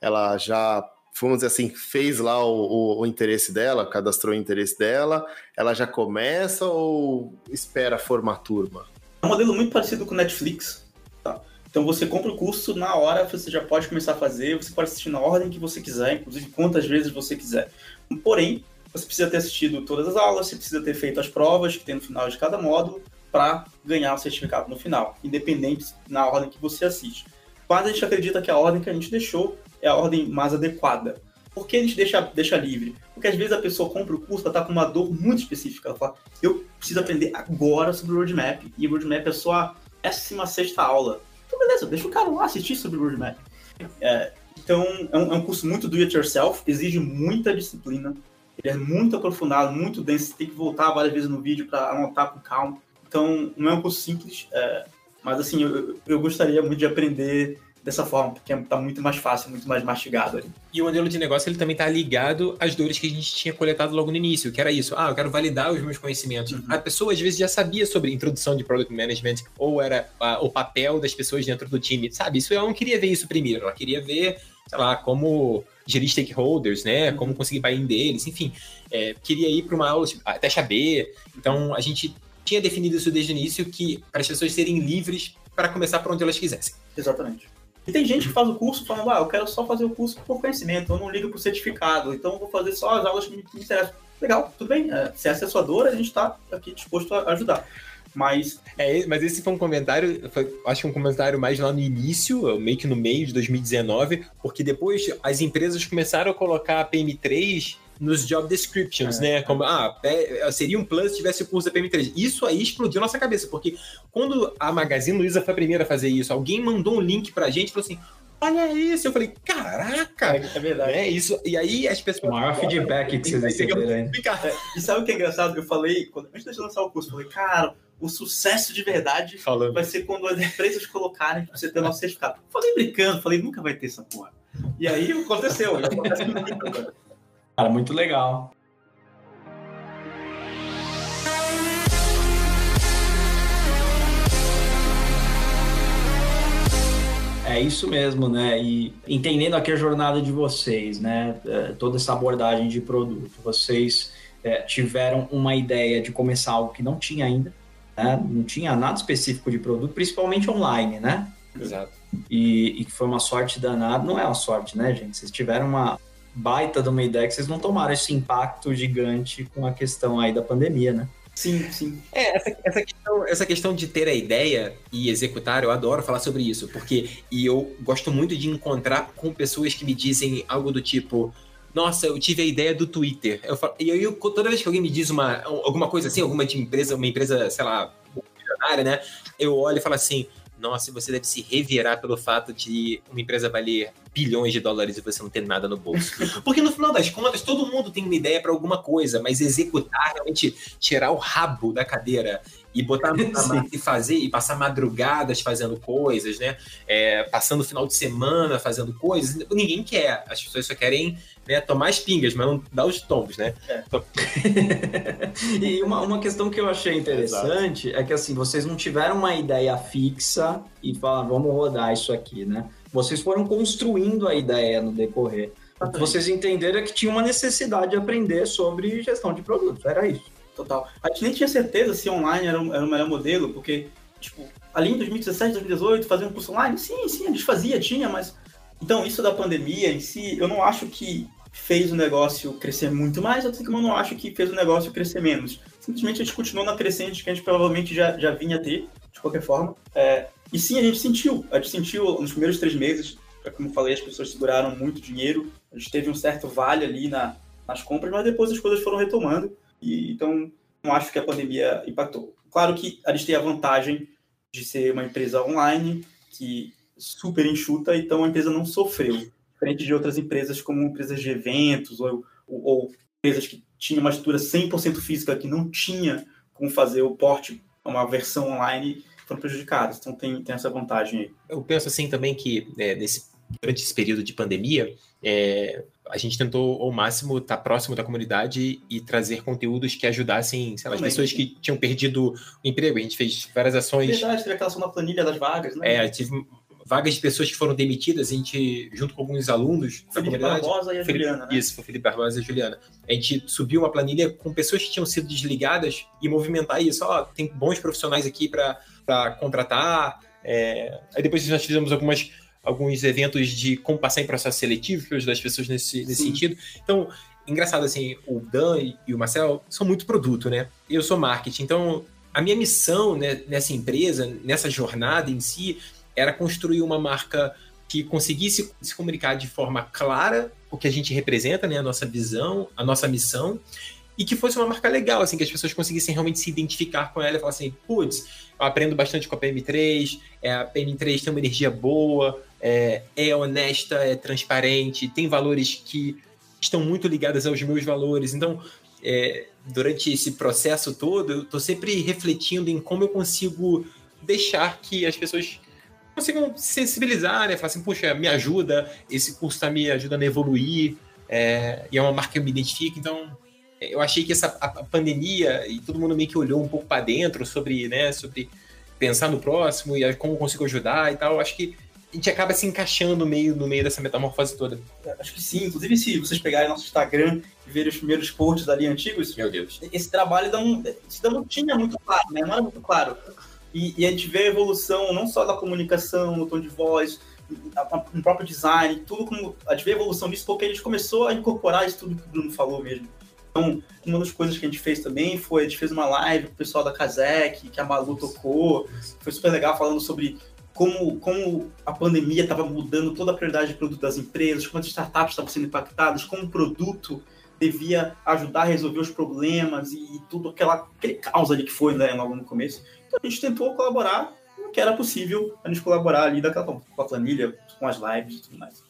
ela já vamos dizer assim, fez lá o, o, o, interesse dela, cadastrou o interesse dela, ela já começa ou espera formar turma? É um modelo muito parecido com o Netflix. Tá? Então você compra o curso, na hora você já pode começar a fazer, você pode assistir na ordem que você quiser, inclusive quantas vezes você quiser. Porém, você precisa ter assistido todas as aulas, você precisa ter feito as provas que tem no final de cada módulo, para ganhar o certificado no final, independente na ordem que você assiste. Mas a gente acredita que a ordem que a gente deixou é a ordem mais adequada. Por que a gente deixa, deixa livre? Porque às vezes a pessoa compra o curso, ela tá com uma dor muito específica. Ela fala, eu preciso aprender agora sobre o roadmap. E o roadmap é só a 16 aula. Então, beleza, deixa o cara lá assistir sobre o roadmap. É, então, é um, é um, curso muito do it yourself, exige muita disciplina. Ele é muito aprofundado, muito denso. Você tem que voltar várias vezes no vídeo para anotar com calma. Então, não é um curso simples, é, mas assim, eu, eu gostaria muito de aprender dessa forma, porque tá muito mais fácil, muito mais mastigado ali. E o modelo de negócio ele também tá ligado às dores que a gente tinha coletado logo no início, que era isso. Ah, eu quero validar os meus conhecimentos. Uhum. A pessoa às vezes já sabia sobre introdução de product management ou era a, o papel das pessoas dentro do time, sabe? Isso ela não queria ver isso primeiro, ela queria ver, sei lá, como gerir stakeholders, né? Uhum. Como conseguir buy-in deles, enfim. É, queria ir para uma aula, tipo, a taxa B. Então a gente tinha definido isso desde o início que para as pessoas serem livres para começar por onde elas quisessem. Exatamente. E tem gente que faz o curso falando, ah, eu quero só fazer o curso por conhecimento, eu não ligo pro certificado, então vou fazer só as aulas que me, interessam. Legal, tudo bem. É, se é a sua dor, a gente está aqui disposto a ajudar. Mas. É, mas esse foi um comentário, foi, acho que um comentário mais lá no início, meio que no meio de 2019, porque depois as empresas começaram a colocar a PM3 nos job descriptions, é, né? Como, ah, seria um plus se tivesse o curso da PM3. Isso aí explodiu nossa cabeça, porque quando a Magazine Luiza foi a primeira a fazer isso, alguém mandou um link pra gente e falou assim: olha isso. Eu falei, caraca! É, é verdade. É isso. E aí as pessoas. O maior feedback que vocês receberam. É, e sabe o que é engraçado? Eu falei, quando, antes de lançar o curso, eu falei, cara, o sucesso de verdade Falando. vai ser quando as empresas colocarem pra você ter o nosso certificado. Falei brincando, falei, nunca vai ter essa porra. E aí aconteceu. acontece muito Cara, muito legal. É isso mesmo, né? E entendendo aqui a jornada de vocês, né? É, toda essa abordagem de produto. Vocês é, tiveram uma ideia de começar algo que não tinha ainda, né? Não tinha nada específico de produto, principalmente online, né? Exato. E, que foi uma sorte danada. Não é uma sorte, né, gente? Vocês tiveram uma, baita de uma ideia que vocês não tomaram esse impacto gigante com a questão aí da pandemia, né? Sim, sim. É, essa, essa, questão, essa questão de ter a ideia e executar, eu adoro falar sobre isso, porque e eu gosto muito de encontrar com pessoas que me dizem algo do tipo. Nossa, eu tive a ideia do Twitter. Eu falo, e aí, eu, toda vez que alguém me diz uma, alguma coisa assim, alguma de empresa, uma empresa, sei lá, milionária, né? Eu olho e falo assim: nossa, você deve se revirar pelo fato de uma empresa valer bilhões de dólares e você não ter nada no bolso. Porque no final das contas, todo mundo tem uma ideia para alguma coisa, mas executar, realmente tirar o rabo da cadeira e botar e fazer e passar madrugadas fazendo coisas, né? É, passando o final de semana fazendo coisas, ninguém quer. As pessoas só querem né, tomar as pingas, mas não dar os tombos, né? É. e uma, uma questão que eu achei interessante Exato. é que assim, vocês não tiveram uma ideia fixa e falaram, vamos rodar isso aqui, né? Vocês foram construindo a ideia no decorrer. Vocês entenderam é que tinha uma necessidade de aprender sobre gestão de produtos, era isso. Total. A gente nem tinha certeza se online era, era o melhor modelo, porque, tipo, ali em 2017, 2018, fazer um curso online, sim, sim, a gente fazia, tinha, mas. Então, isso da pandemia em si, eu não acho que fez o negócio crescer muito mais, eu não acho que fez o negócio crescer menos. Simplesmente a gente continuou na crescente que a gente provavelmente já, já vinha ter, de qualquer forma. É, e sim, a gente sentiu. A gente sentiu nos primeiros três meses, como falei, as pessoas seguraram muito dinheiro, a gente teve um certo vale ali na, nas compras, mas depois as coisas foram retomando. E, então, não acho que a pandemia impactou. Claro que a gente tem a vantagem de ser uma empresa online, que super enxuta, então a empresa não sofreu. Diferente de outras empresas, como empresas de eventos ou, ou, ou empresas que tinham uma estrutura 100% física, que não tinha como fazer o porte, uma versão online, foram prejudicadas. Então tem, tem essa vantagem aí. Eu penso assim também que é, nesse, durante esse período de pandemia, é, a gente tentou ao máximo estar próximo da comunidade e trazer conteúdos que ajudassem sei lá, as pessoas que tinham perdido o emprego. A gente fez várias ações. Verdade, teve aquela ação na planilha das vagas, né? É, tive vagas de pessoas que foram demitidas, a gente, junto com alguns alunos Felipe Barbosa e a Felipe, Juliana, né? Isso, foi Felipe Barbosa e a Juliana. A gente subiu uma planilha com pessoas que tinham sido desligadas e movimentar isso. Ó, tem bons profissionais aqui para contratar. É... Aí depois nós fizemos algumas alguns eventos de como passar em processo seletivo para ajudar as pessoas nesse, nesse sentido. Então, engraçado assim, o Dan e o Marcel são muito produto, né? Eu sou marketing, então a minha missão né, nessa empresa, nessa jornada em si, era construir uma marca que conseguisse se comunicar de forma clara o que a gente representa, né, a nossa visão, a nossa missão, e que fosse uma marca legal, assim, que as pessoas conseguissem realmente se identificar com ela e falar assim, putz, eu aprendo bastante com a PM3, é, a PM3 tem uma energia boa, é, é honesta, é transparente, tem valores que estão muito ligados aos meus valores. Então, é, durante esse processo todo, eu estou sempre refletindo em como eu consigo deixar que as pessoas consigam se sensibilizar, né? Falar assim, puxa, me ajuda, esse curso está me ajudando a evoluir, é, e é uma marca que eu me identifico, então eu achei que essa a, a pandemia e todo mundo meio que olhou um pouco para dentro sobre, né, sobre pensar no próximo e como consigo ajudar e tal. Acho que a gente acaba se encaixando meio no meio dessa metamorfose toda. Acho que sim. Inclusive, se vocês pegarem nosso Instagram e verem os primeiros posts ali antigos, meu Deus, esse trabalho não, não tinha muito claro, né? Não era muito claro. E, e, a gente vê a evolução não só da comunicação, no tom de voz, no próprio design, tudo como. A gente vê a evolução disso porque a gente começou a incorporar isso tudo que o Bruno falou mesmo. Então, uma das coisas que a gente fez também foi, a gente fez uma live com o pessoal da Kazek, que a Malu tocou, foi super legal falando sobre como, como a pandemia estava mudando toda a prioridade de produto das empresas, como as startups estavam sendo impactadas, como o produto devia ajudar a resolver os problemas e, e tudo aquela, aquele caos ali que foi né, logo no começo. Então a gente tentou colaborar no que era possível a gente colaborar ali daquela, com a planilha, com as lives e tudo mais.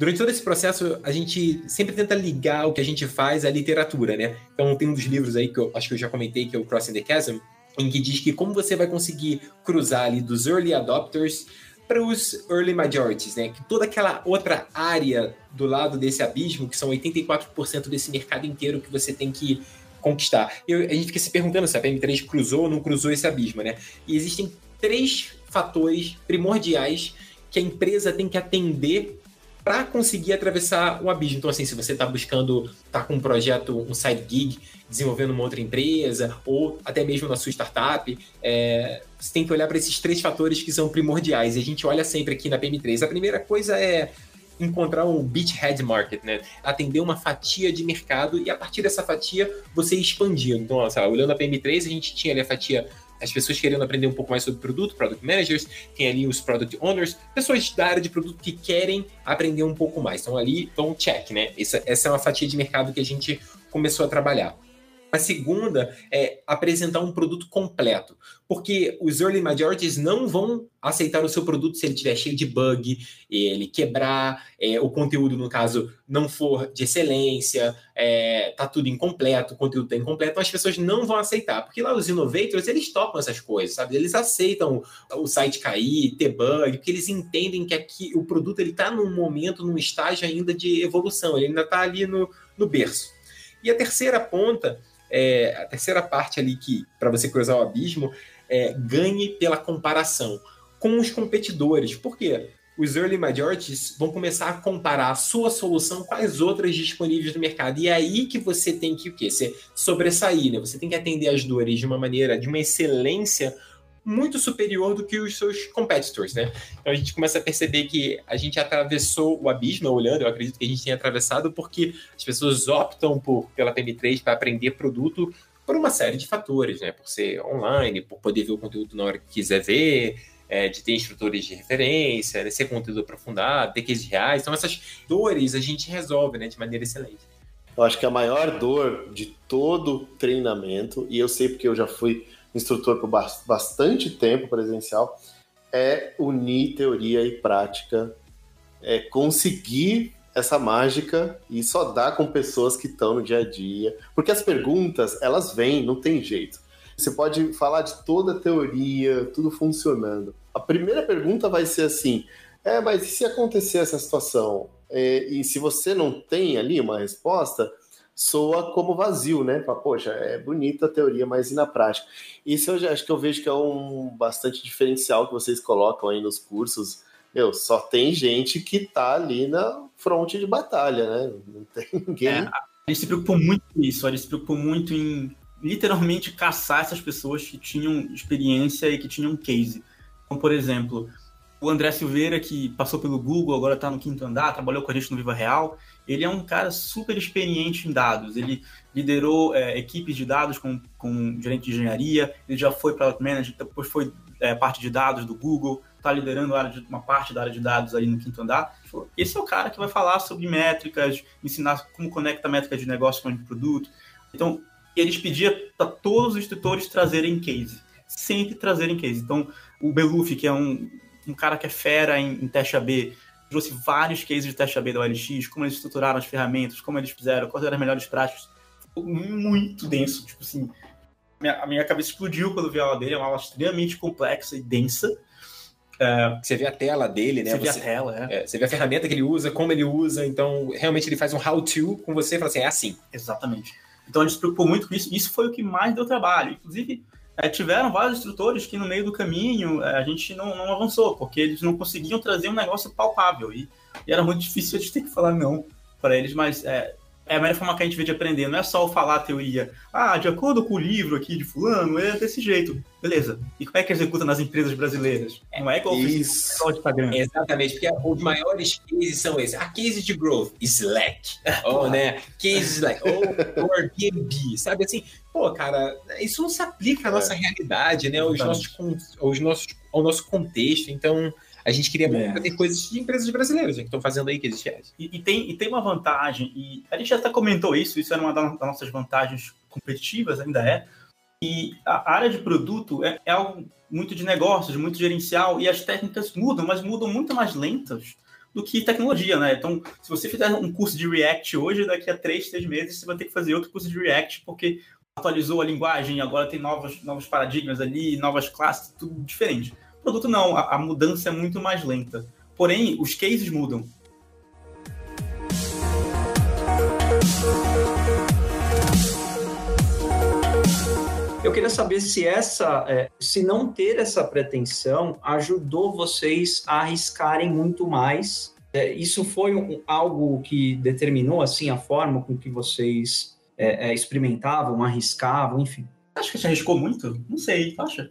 Durante todo esse processo, a gente sempre tenta ligar o que a gente faz à literatura, né? Então, tem um dos livros aí que eu acho que eu já comentei, que é o Crossing the Chasm, em que diz que como você vai conseguir cruzar ali dos early adopters para os early majorities, né? Que toda aquela outra área do lado desse abismo, que são 84% desse mercado inteiro que você tem que conquistar. E a gente fica se perguntando se a PM3 cruzou ou não cruzou esse abismo, né? E existem três fatores primordiais que a empresa tem que atender para conseguir atravessar o abismo. Então, assim, se você está buscando, tá com um projeto, um side gig, desenvolvendo uma outra empresa, ou até mesmo na sua startup, é, você tem que olhar para esses três fatores que são primordiais. E a gente olha sempre aqui na PM3. A primeira coisa é encontrar um beachhead market, né? Atender uma fatia de mercado e a partir dessa fatia você expandir. Então, olhando a PM3, a gente tinha ali a fatia as pessoas querendo aprender um pouco mais sobre produto, product managers, tem ali os product owners, pessoas da área de produto que querem aprender um pouco mais. Então ali, então check, né? Essa, essa é uma fatia de mercado que a gente começou a trabalhar. A segunda é apresentar um produto completo, porque os early majorities não vão aceitar o seu produto se ele estiver cheio de bug, ele quebrar, é, o conteúdo, no caso, não for de excelência, é, tá tudo incompleto, o conteúdo tá incompleto, então as pessoas não vão aceitar, porque lá os innovators, eles topam essas coisas, sabe? Eles aceitam o site cair, ter bug, porque eles entendem que aqui o produto ele tá num momento, num estágio ainda de evolução, ele ainda tá ali no, no berço. E a terceira ponta é, a terceira parte ali que, para você cruzar o abismo, é ganhe pela comparação com os competidores. Por quê? Os early majorities vão começar a comparar a sua solução com as outras disponíveis no mercado. E é aí que você tem que o quê? Você sobressair, né? Você tem que atender as dores de uma maneira, de uma excelência muito superior do que os seus competitors, né? Então a gente começa a perceber que a gente atravessou o abismo, olhando, eu acredito que a gente tenha atravessado porque as pessoas optam por, pela PM3 para aprender produto por uma série de fatores, né? Por ser online, por poder ver o conteúdo na hora que quiser ver, é, de ter instrutores de referência, né? ser conteúdo aprofundado, ter cases reais. Então essas dores a gente resolve, né? De maneira excelente. Eu acho que a maior dor de todo treinamento, e eu sei porque eu já fui instrutor por bastante tempo presencial, é unir teoria e prática, é conseguir essa mágica e só dá com pessoas que estão no dia a dia, porque as perguntas, elas vêm, não tem jeito. Você pode falar de toda a teoria, tudo funcionando. A primeira pergunta vai ser assim: é, mas e se acontecer essa situação? É, e se você não tem ali uma resposta, soa como vazio, né? Fala, Poxa, é bonita a teoria, mas e na prática? Isso eu já, acho que eu vejo que é um bastante diferencial que vocês colocam aí nos cursos. Meu, só tem gente que tá ali na fronte de batalha, né? Não tem ninguém. É, a gente se preocupou muito com isso, a gente se preocupou muito em literalmente caçar essas pessoas que tinham experiência e que tinham case. Então, por exemplo, O André Silveira, que passou pelo Google, agora está no quinto andar, trabalhou com a gente no Viva Real. Ele é um cara super experiente em dados. Ele liderou é, equipes de dados com, com gerente de engenharia, ele já foi para manager, depois foi é, parte de dados do Google, está liderando de, uma parte da área de dados aí no quinto andar. Esse é o cara que vai falar sobre métricas, ensinar como conecta métricas de negócio com o produto. Então, eles pediam para todos os instrutores trazerem case, sempre trazerem case. Então, o Beluf, que é um, um cara que é fera em, em teste AB, trouxe vários cases de teste AB da OLX, como eles estruturaram as ferramentas, como eles fizeram, quais eram as melhores práticas. Ficou muito denso, tipo assim, minha, a minha cabeça explodiu quando vi a aula dele, é uma aula extremamente complexa e densa. É, você vê a tela dele, né? Você, você vê a tela, é. é. Você vê a ferramenta que ele usa, como ele usa, então realmente ele faz um how-to com você e fala assim, é assim. Exatamente. Então a gente se preocupou muito com isso, isso foi o que mais deu trabalho. Inclusive, é, tiveram vários instrutores que no meio do caminho é, a gente não, não, avançou, porque eles não conseguiam trazer um negócio palpável. E, e era muito difícil a gente ter que falar não para eles, mas é, é a melhor forma que a gente vê de aprender. Não é só falar a teoria. Ah, de acordo com o livro aqui de fulano, é desse jeito. Beleza. E como é que executa nas empresas brasileiras? Não é igual Isso. o Instagram. Exatamente, porque os maiores cases são esses. A case de growth, Slack. ou, né? Case Slack. Ou, ou Airbnb. Sabe assim? Pô, cara, isso não se aplica à nossa é. realidade, né? Aos nossos, aos nossos, ao nosso contexto. Então a gente queria é. fazer coisas de empresas brasileiras né, que estão fazendo aí que existe e, e, tem, e tem uma vantagem, e a gente até comentou isso, isso era uma das nossas vantagens competitivas, ainda é, e a área de produto é, é algo muito de negócios, muito gerencial, e as técnicas mudam, mas mudam muito mais lentas do que tecnologia, né? Então, se você fizer um curso de React hoje, daqui a três, seis meses, você vai ter que fazer outro curso de React, porque atualizou a linguagem, agora tem novos, novos paradigmas ali, novas classes, tudo diferente produto não, a, a mudança é muito mais lenta. Porém, os cases mudam. Eu queria saber se essa, é, se não ter essa pretensão ajudou vocês a arriscarem muito mais. É, isso foi algo que determinou assim a forma com que vocês é experimentavam, arriscavam, enfim. Acho que você arriscou muito? Não sei, acha?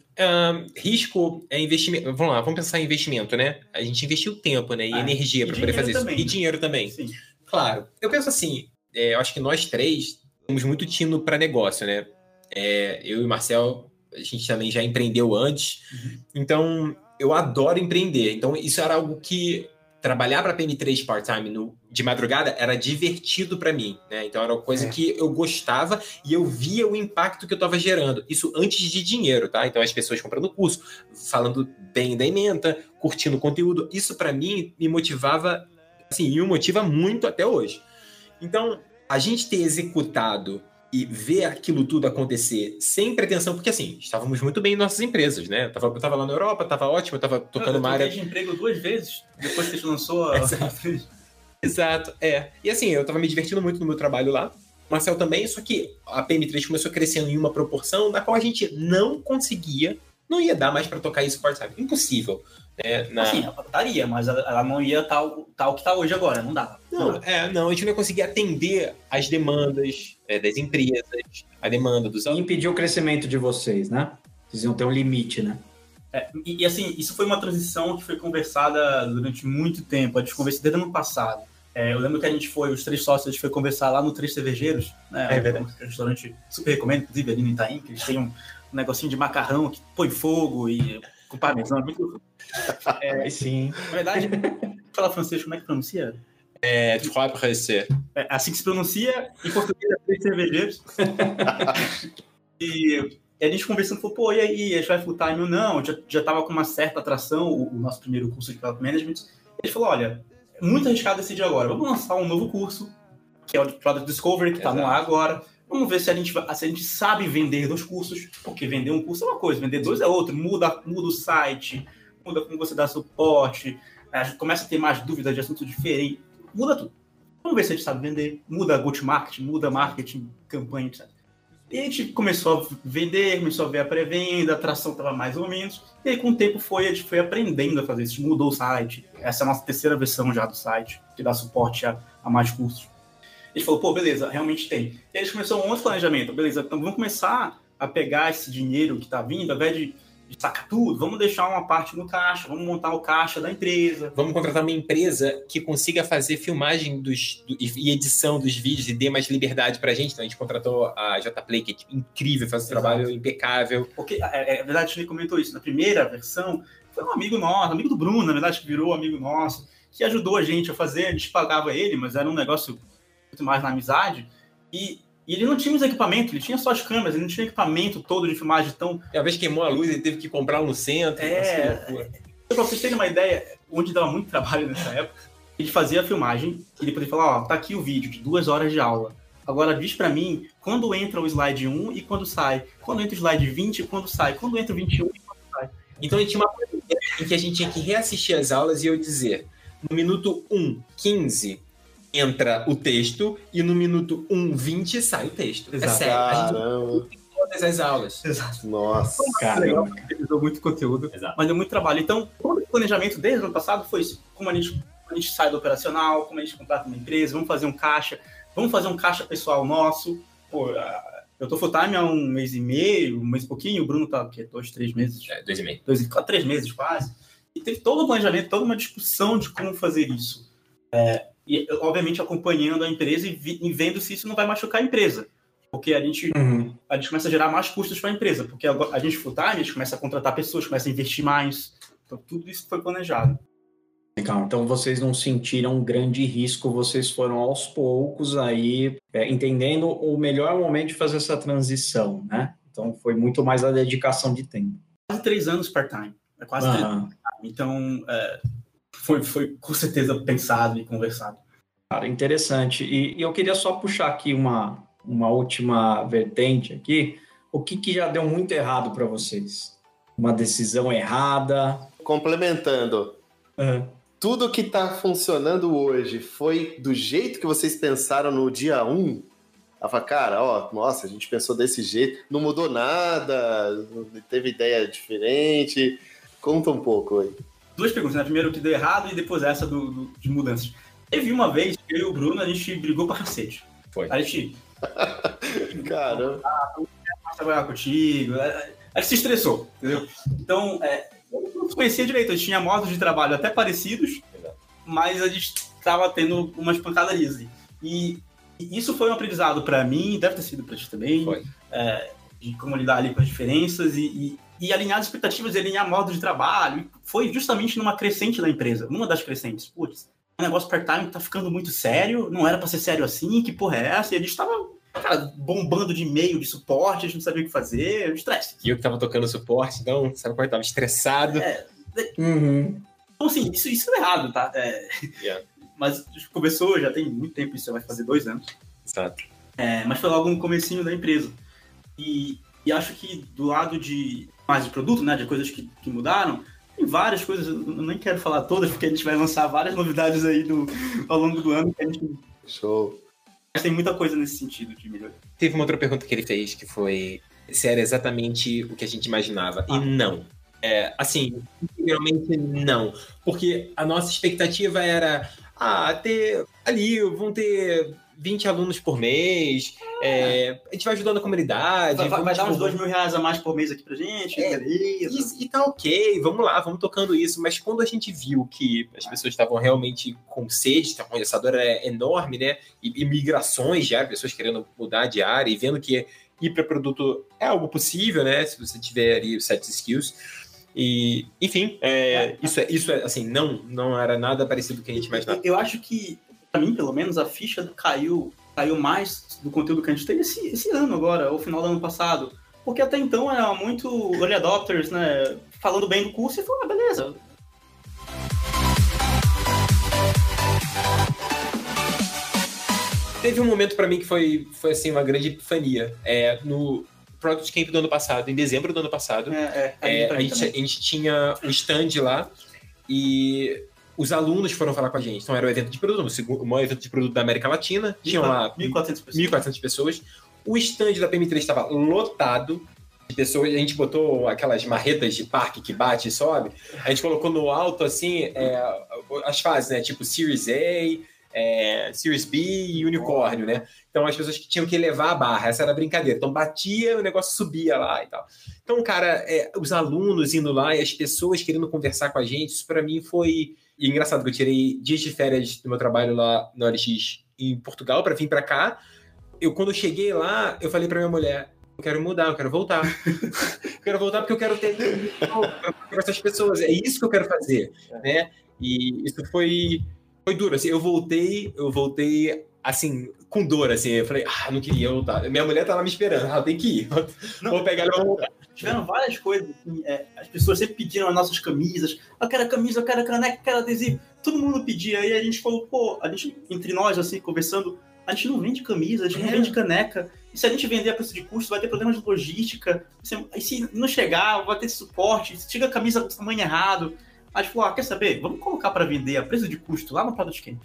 risco é investimento. Vamos lá, vamos pensar em investimento, né? A gente investiu tempo, né? E ah, energia para poder fazer também, isso. E dinheiro também. Sim. Claro. Eu penso assim, é, eu acho que nós três temos muito tino para negócio, né? É, eu e o Marcel, a gente também já empreendeu antes. Uhum. Então, eu adoro empreender. Então, isso era algo que trabalhar para PM3 part-time de madrugada era divertido para mim, né? Então era uma coisa é. que eu gostava e eu via o impacto que eu estava gerando. Isso antes de dinheiro, tá? Então as pessoas comprando curso, falando bem da ementa, curtindo o conteúdo. Isso para mim me motivava, assim, e me motiva muito até hoje. Então, a gente ter executado e ver aquilo tudo acontecer sem pretensão, porque assim, estávamos muito bem em nossas empresas, né? Eu tava, eu tava lá na Europa, tava ótimo, eu tava tocando eu, uma área. de emprego duas vezes depois que a gente lançou a. Exato. Exato, é. E assim, eu tava me divertindo muito no meu trabalho lá. O Marcel também, só que a PM3 começou crescendo em uma proporção da qual a gente não conseguia, não ia dar mais para tocar isso part-time. Impossível. Né? Na... Assim, ela daria, mas ela não ia tal, tal que tá hoje agora, não. Não, não. É, não, a gente não ia conseguir atender as demandas é, das empresas, a demanda dos E impedir o crescimento de vocês, né? Vocês iam ter um limite, né? É, e, e, assim, isso foi uma transição que foi conversada durante muito tempo. A gente conversou desde o ano passado. É, eu lembro que a gente foi, os três sócios, a gente foi conversar lá no Três Cervejeiros, né? É verdade. Um restaurante super recomendo, inclusive ali no Itaim, que eles têm um, um negocinho de macarrão que põe fogo e com parmesão. É muito... É, sim. Na verdade, fala francês, como é que pronuncia? É, trois pressés. É assim que se pronuncia, em português é três cervejeiros. e a gente conversando, falou, pô, e aí, a gente vai full time ou não? Já, já tava com uma certa atração, o, o nosso primeiro curso de Product Management. Ele falou, olha, muito arriscado decidir agora, vamos lançar um novo curso, que é o de Product Discovery, que está no ar agora. Vamos ver se a, gente, se a gente sabe vender dois cursos, porque vender um curso é uma coisa, vender dois é outra. Muda, muda o site, muda como você dá suporte, gente começa a ter mais dúvidas de assuntos diferentes, muda tudo. Vamos ver se a gente sabe vender, muda go-to-market, muda marketing, campanha, etc. E a gente começou a vender, começou a ver a pré-venda, a atração estava mais ou menos. E aí, com o tempo, foi, a gente foi aprendendo a fazer isso. Mudou o site. Essa é a nossa terceira versão já do site, que dá suporte a, a mais cursos. Gente falou, pô, beleza, realmente tem. E gente começou um outro planejamento. Beleza, então vamos começar a pegar esse dinheiro que está vindo, ao invés de de sacar tudo, vamos deixar uma parte no caixa, vamos montar o caixa da empresa. Vamos contratar uma empresa que consiga fazer filmagem dos, do, e edição dos vídeos e dê mais liberdade pra gente. Então a gente contratou a JPlay, que é incrível, faz um Exato. trabalho impecável. Porque, é, é verdade, a gente comentou isso. Na primeira versão, foi um amigo nosso, amigo do Bruno, na verdade, que virou amigo nosso, que ajudou a gente a fazer, a gente pagava ele, mas era um negócio mais na amizade. E, e ele não tinha os equipamentos, ele tinha só as câmeras, ele não tinha equipamento todo de filmagem tão. E uma vez queimou a luz, ele teve que comprar um no centro. É. Que loucura. Pra vocês terem uma ideia, onde dava muito trabalho nessa época, ele fazia a filmagem e ele podia falar: ó, tá aqui o vídeo de duas horas de aula. Agora diz pra mim quando entra o slide 1 e quando sai. Quando entra o slide 20 e quando sai. Quando entra o 21 e quando sai. Então a gente tinha uma planilha em que a gente tinha que reassistir as aulas e eu dizer, no minuto 1, 15, entra o texto e no minuto 1, 20 sai o texto. Exato. É sério, a gente Caramba. todas as aulas. Exato. Nossa. ele deu muito conteúdo, Exato. mas deu muito trabalho. Então, todo o planejamento desde o ano passado foi isso. Como a gente, a gente sai do operacional, como a gente contrata uma empresa, vamos fazer um caixa, vamos fazer um caixa pessoal nosso. Pô, eu tô full time há um mês e meio, um mês e pouquinho, o Bruno tá o quê? Dois, três meses? É, dois e meio. Dois, três meses quase. E teve todo o planejamento, toda uma discussão de como fazer isso. É, e, obviamente, acompanhando a empresa e, vi- e vendo se isso não vai machucar a empresa. Porque a gente Uhum. a gente começa a gerar mais custos para a empresa, porque a gente full time, a gente começa a contratar pessoas, começa a investir mais. Então, tudo isso foi planejado. Legal. Então vocês não sentiram um grande risco, vocês foram aos poucos aí é, entendendo o melhor momento de fazer essa transição, né? Então foi muito mais a dedicação de tempo. Quase três anos part-time. É quase anos. Então, é, foi, foi com certeza pensado e conversado. Cara, interessante. E, e eu queria só puxar aqui uma, uma última vertente aqui. O que, que já deu muito errado para vocês? Uma decisão errada? Complementando, Aham. tudo que tá funcionando hoje foi do jeito que vocês pensaram no dia 1? Ela fala, cara, ó, nossa, a gente pensou desse jeito, não mudou nada, não teve ideia diferente. Conta um pouco aí. Duas perguntas, né? Primeiro o que deu errado e depois essa do, do- de mudanças. Teve uma vez, eu e o Bruno, a gente brigou pra cacete. Foi. A gente Caramba. vai trabalhar contigo. é, A gente se estressou, entendeu? Então, é, eu não conhecia direito, a gente tinha modos de trabalho até parecidos, mas a gente estava tendo umas pancadarias ali. E, isso foi um aprendizado para mim, deve ter sido para ti também, é, de como lidar ali com as diferenças e, e, e alinhar as expectativas e alinhar modos de trabalho. Foi justamente numa crescente da empresa, numa das crescentes. Putz, o negócio part-time tá ficando muito sério, não era para ser sério assim, que porra é essa? E a gente tava, cara, bombando de e-mail, de suporte, a gente não sabia o que fazer, estresse. E eu que tava tocando suporte, então, sabe qual? Eu tava estressado. É, Uhum. Então, assim, isso, isso é errado, tá? É, Yeah. Mas começou, já tem muito tempo, isso vai fazer dois anos. Exato. É, mas foi logo no comecinho da empresa. E, e acho que do lado de mais de produto, né, de coisas que, que mudaram, tem várias coisas, eu nem quero falar todas, porque a gente vai lançar várias novidades aí do, ao longo do ano, que a gente Show. mas tem muita coisa nesse sentido de melhoria. Teve uma outra pergunta que ele fez que foi se era exatamente o que a gente imaginava. Ah. E não. É, assim, realmente não. Porque a nossa expectativa era ah, ter ali, vão ter 20 alunos por mês, é, a gente vai ajudando a comunidade. Vai, vai- dar uns dois mil reais a mais por mês aqui pra gente, É. E, e tá ok, vamos lá, vamos tocando isso. Mas quando a gente viu que as pessoas estavam realmente com sede, que a condensadora é enorme, né? E, e migrações área, pessoas querendo mudar de área e vendo que ir para produto é algo possível, né? Se você tiver ali os sete skills. E, enfim, é, isso, é, isso é assim, não, não era nada parecido com o que a gente imaginava. Eu acho que, pra mim, pelo menos, a ficha caiu, caiu mais do conteúdo que a gente teve esse, esse ano agora, ou final do ano passado. Porque até então era muito early adopters, né? Falando bem do curso e falou, ah, beleza. Teve um momento para mim que foi, foi assim, uma grande epifania. É, no Product Camp do ano passado, em dezembro do ano passado, É, é, É, a, gente, a gente tinha o stand lá e os alunos foram falar com a gente. Então era o evento de produto, o segundo- o maior evento de produto da América Latina. Tinham lá 1.400 pessoas. 1.400 pessoas. O stand da PM3 estava lotado de pessoas. A gente botou aquelas marretas de parque que bate e sobe. A gente colocou no alto, assim, é, as fases, né? Tipo Series A, é, Series B e unicórnio, né? Então as pessoas que tinham que elevar a barra, essa era a brincadeira. Então batia, o negócio subia lá e tal. Então, cara, é, os alunos indo lá e as pessoas querendo conversar com a gente, isso para mim foi e engraçado que eu tirei dias de férias do meu trabalho lá no OLX em Portugal para vir para cá. Eu quando eu cheguei lá, eu falei para minha mulher, eu quero mudar, eu quero voltar. eu quero voltar porque eu quero ter com essas pessoas. É isso que eu quero fazer, né? E isso foi foi duro, assim, eu voltei, eu voltei assim, com dor, assim, eu falei, ah, não queria voltar. Minha mulher tava me esperando, ela ah, tem que ir, não, vou pegar ela e voltar. Tiveram várias coisas, assim, é, as pessoas sempre pediram as nossas camisas, eu quero camisa, eu quero caneca, eu quero adesivo, todo mundo pedia, aí a gente falou, pô, a gente, entre nós, assim, conversando, a gente não vende camisa, a gente é. não vende caneca, e se a gente vender a preço de custo, vai ter problemas de logística, e se não chegar, vai ter suporte, se chega a camisa com tamanho errado, a gente falou, ah, quer saber? Vamos colocar para vender a preço de custo lá no Product Camp.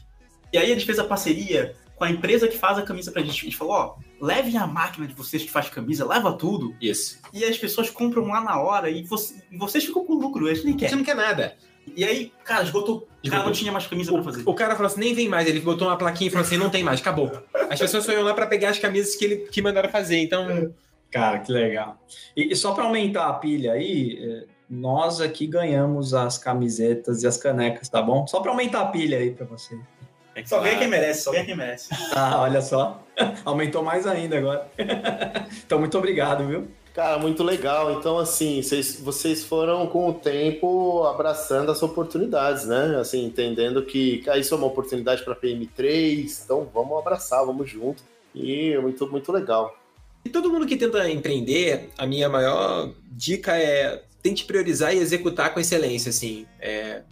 E aí a gente fez a parceria com a empresa que faz a camisa pra gente. A gente falou, ó, levem a máquina de vocês que faz camisa, leva tudo. Isso. E as pessoas compram lá na hora e, você, e vocês ficam com lucro, a gente nem quer. Você não quer nada. E aí, cara, esgotou. O cara não tinha mais camisa o, pra fazer. O cara falou assim, nem vem mais. Ele botou uma plaquinha e falou assim, não tem mais, acabou. As pessoas foram lá para pegar as camisas que ele que mandaram fazer, então... Cara, que legal. E, e só para aumentar a pilha aí, é, nós aqui ganhamos as camisetas e as canecas, tá bom? Só para aumentar a pilha aí para você. É só ganha quem merece, só ganha quem merece. Ah, olha só. Aumentou mais ainda agora. então, muito obrigado, viu? Cara, muito legal. Então, assim, vocês, vocês foram com o tempo abraçando as oportunidades, né? Assim, entendendo que ah, isso é uma oportunidade para PM3, então vamos abraçar, vamos junto. E muito, muito legal. E todo mundo que tenta empreender, a minha maior dica é tente priorizar e executar com excelência, assim. É,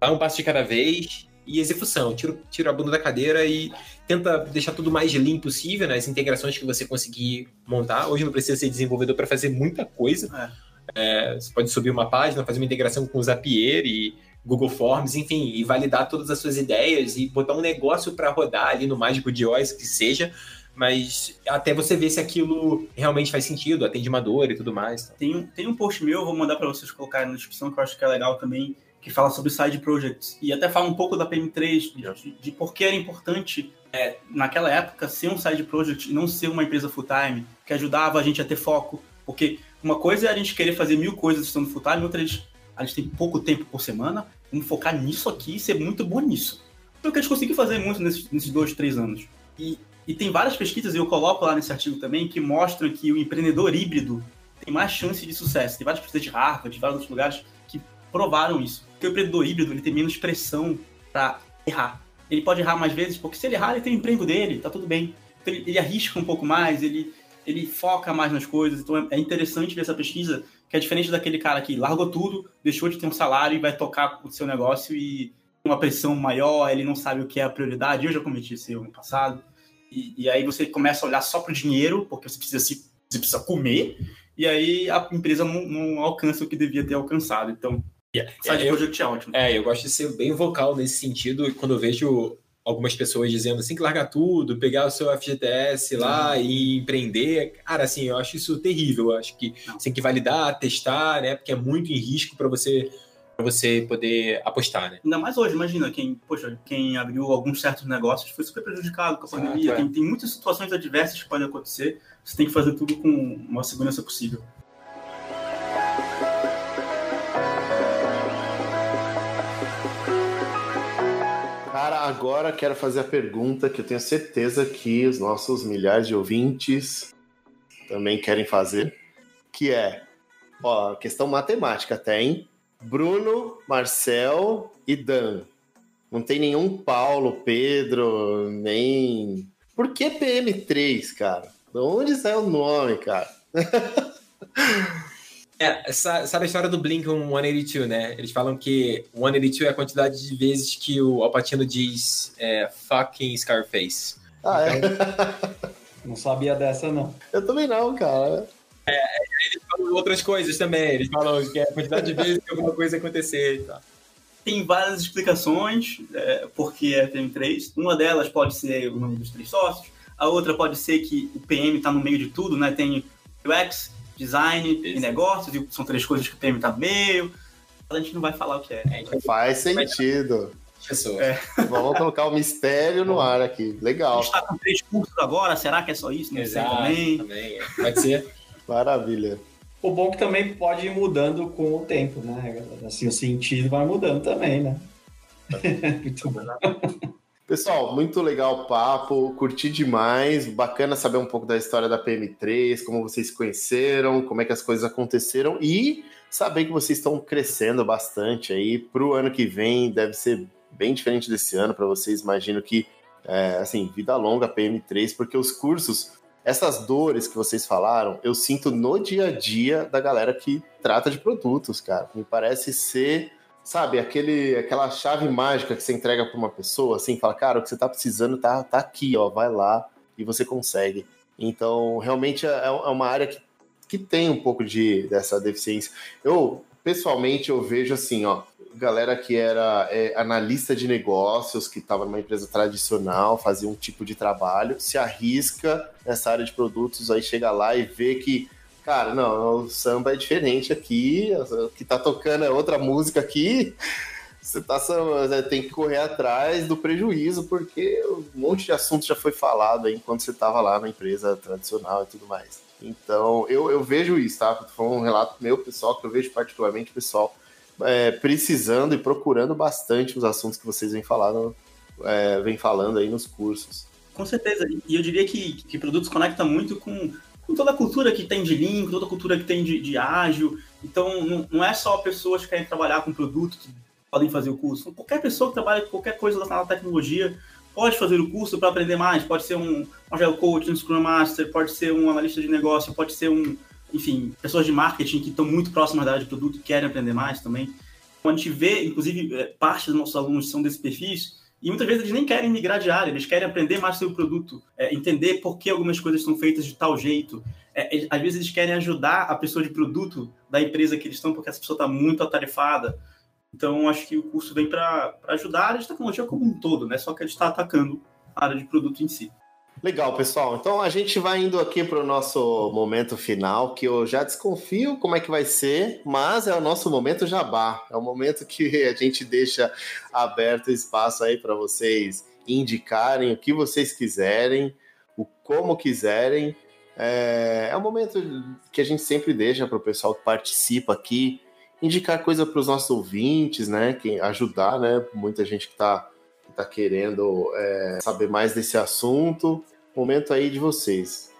dá um passo de cada vez e execução. Tira, tira a bunda da cadeira e tenta deixar tudo mais lean possível, né? As integrações que você conseguir montar. Hoje não precisa ser desenvolvedor para fazer muita coisa. É. É, você pode subir uma página, fazer uma integração com o Zapier e Google Forms, enfim, e validar todas as suas ideias e botar um negócio para rodar ali no Mágico de Oz, que seja, mas até você ver se aquilo realmente faz sentido, atende uma dor e tudo mais. Tá? Tem, um, tem um post meu, vou mandar para vocês colocarem na descrição, que eu acho que é legal também, que fala sobre side projects. E até fala um pouco da PM3, de, de por que era importante, é, naquela época, ser um side project e não ser uma empresa full-time, que ajudava a gente a ter foco. Porque uma coisa é a gente querer fazer mil coisas estando full-time, outra é a gente tem pouco tempo por semana, vamos focar nisso aqui e ser muito bom nisso. Foi o que a gente conseguiu fazer muito nesses, nesses dois, três anos. E e tem várias pesquisas, e eu coloco lá nesse artigo também, que mostram que o empreendedor híbrido tem mais chance de sucesso. Tem várias pesquisas de Harvard, de vários outros lugares, que provaram isso. Porque o empreendedor híbrido ele tem menos pressão para errar. Ele pode errar mais vezes, porque se ele errar, ele tem o emprego dele, tá tudo bem. Então ele, ele arrisca um pouco mais, ele, ele foca mais nas coisas. Então é, é interessante ver essa pesquisa, que é diferente daquele cara que largou tudo, deixou de ter um salário e vai tocar o seu negócio e uma pressão maior, ele não sabe o que é a prioridade. Eu já cometi erro no passado. E, e, aí você começa a olhar só para o dinheiro, porque você precisa, se, você precisa comer, e aí a empresa não, não alcança o que devia ter alcançado. Então, yeah. side é, project é ótimo. É, eu gosto de ser bem vocal nesse sentido, quando eu vejo algumas pessoas dizendo assim que largar tudo, pegar o seu FGTS lá uhum. e empreender, cara, assim, eu acho isso terrível. Eu acho que não. você tem que validar, testar, né? Porque é muito em risco para você você poder apostar, né? Ainda mais hoje, imagina, quem, poxa, quem abriu alguns certos negócios foi super prejudicado com a pandemia. Tem, tem muitas situações adversas que podem acontecer. Você tem que fazer tudo com uma segurança possível. Cara, agora quero fazer a pergunta que eu tenho certeza que os nossos milhares de ouvintes também querem fazer, que é, ó, questão matemática até, hein? Bruno, Marcel e Dan. Não tem nenhum Paulo, Pedro, nem. Por que PM3, cara? De onde sai o nome, cara? é, sabe a história do Blink 182, né? Eles falam que 182 é a quantidade de vezes que o Alpatino diz é, fucking Scarface. Ah, é? não sabia dessa, não. Eu também não, cara. É, eles falam outras coisas também. Eles falam que é a quantidade de vezes que alguma coisa acontecer e tal. Tem várias explicações é, porque é PM3. Uma delas pode ser o nome dos três sócios. A outra pode ser que o PM está no meio de tudo, né? Tem UX, design Isso. e negócios, e são três coisas que o PM está no meio. A gente não vai falar o que é. Faz sentido. pessoas. É. Vamos colocar o mistério no ar aqui. Legal. A gente está com três cursos agora, será que é só isso? Não Exato, sei também. também. É. Pode ser. Maravilha. O bom é que também pode ir mudando com o tempo, né? Assim, o sentido vai mudando também, né? muito bom. Pessoal, muito legal o papo, curti demais, bacana saber um pouco da história da PM3, como vocês se conheceram, como é que as coisas aconteceram e saber que vocês estão crescendo bastante aí para o ano que vem, deve ser bem diferente desse ano para vocês, imagino que, é, assim, vida longa PM3, porque os cursos, essas dores que vocês falaram, eu sinto no dia a dia da galera que trata de produtos, cara, me parece ser sabe, aquele, aquela chave mágica que você entrega para uma pessoa, assim, fala, cara, o que você tá precisando tá, tá aqui, ó, vai lá e você consegue. Então, realmente é, é uma área que, que tem um pouco de, dessa deficiência. Eu, pessoalmente, eu vejo assim, ó, galera que era é, analista de negócios, que estava numa empresa tradicional, fazia um tipo de trabalho, se arrisca nessa área de produtos, aí chega lá e vê que cara, não, o samba é diferente aqui, o que tá tocando é outra música aqui. Você tá tem que correr atrás do prejuízo, porque um monte de assunto já foi falado aí enquanto você tava lá na empresa tradicional e tudo mais. Então, eu, eu vejo isso, tá? Foi um relato meu pessoal, que eu vejo particularmente pessoal é, precisando e procurando bastante os assuntos que vocês vêm falando, é, vem falando aí nos cursos. Com certeza. E eu diria que, que produtos conecta muito com com toda a cultura que tem de com toda a cultura que tem de, de ágil. Então, não, não, é só pessoas que querem trabalhar com produto que podem fazer o curso. Qualquer pessoa que trabalha com qualquer coisa à tecnologia pode fazer o curso para aprender mais. Pode ser um Agile Coach, um Scrum Master, pode ser um analista de negócio, pode ser um, enfim, pessoas de marketing que estão muito próximas da área de produto e querem aprender mais também. Quando a gente vê, inclusive, é, parte dos nossos alunos são desses perfis, e muitas vezes eles nem querem migrar de área, eles querem aprender mais sobre o produto, é, entender por que algumas coisas são feitas de tal jeito. É, às vezes eles querem ajudar a pessoa de produto da empresa que eles estão, porque essa pessoa está muito atarefada. Então, acho que o curso vem para ajudar a área de tecnologia como um todo, né? Só que ele está atacando a área de produto em si. Legal, pessoal. Então a gente vai indo aqui para o nosso momento final, que eu já desconfio como é que vai ser, mas é o nosso momento jabá. É o momento que a gente deixa aberto espaço aí para vocês indicarem o que vocês quiserem, o como quiserem. É, é um momento que a gente sempre deixa para o pessoal que participa aqui indicar coisa para os nossos ouvintes, né? Quem ajudar, né? Muita gente que está tá querendo é, saber mais desse assunto. Momento aí de vocês.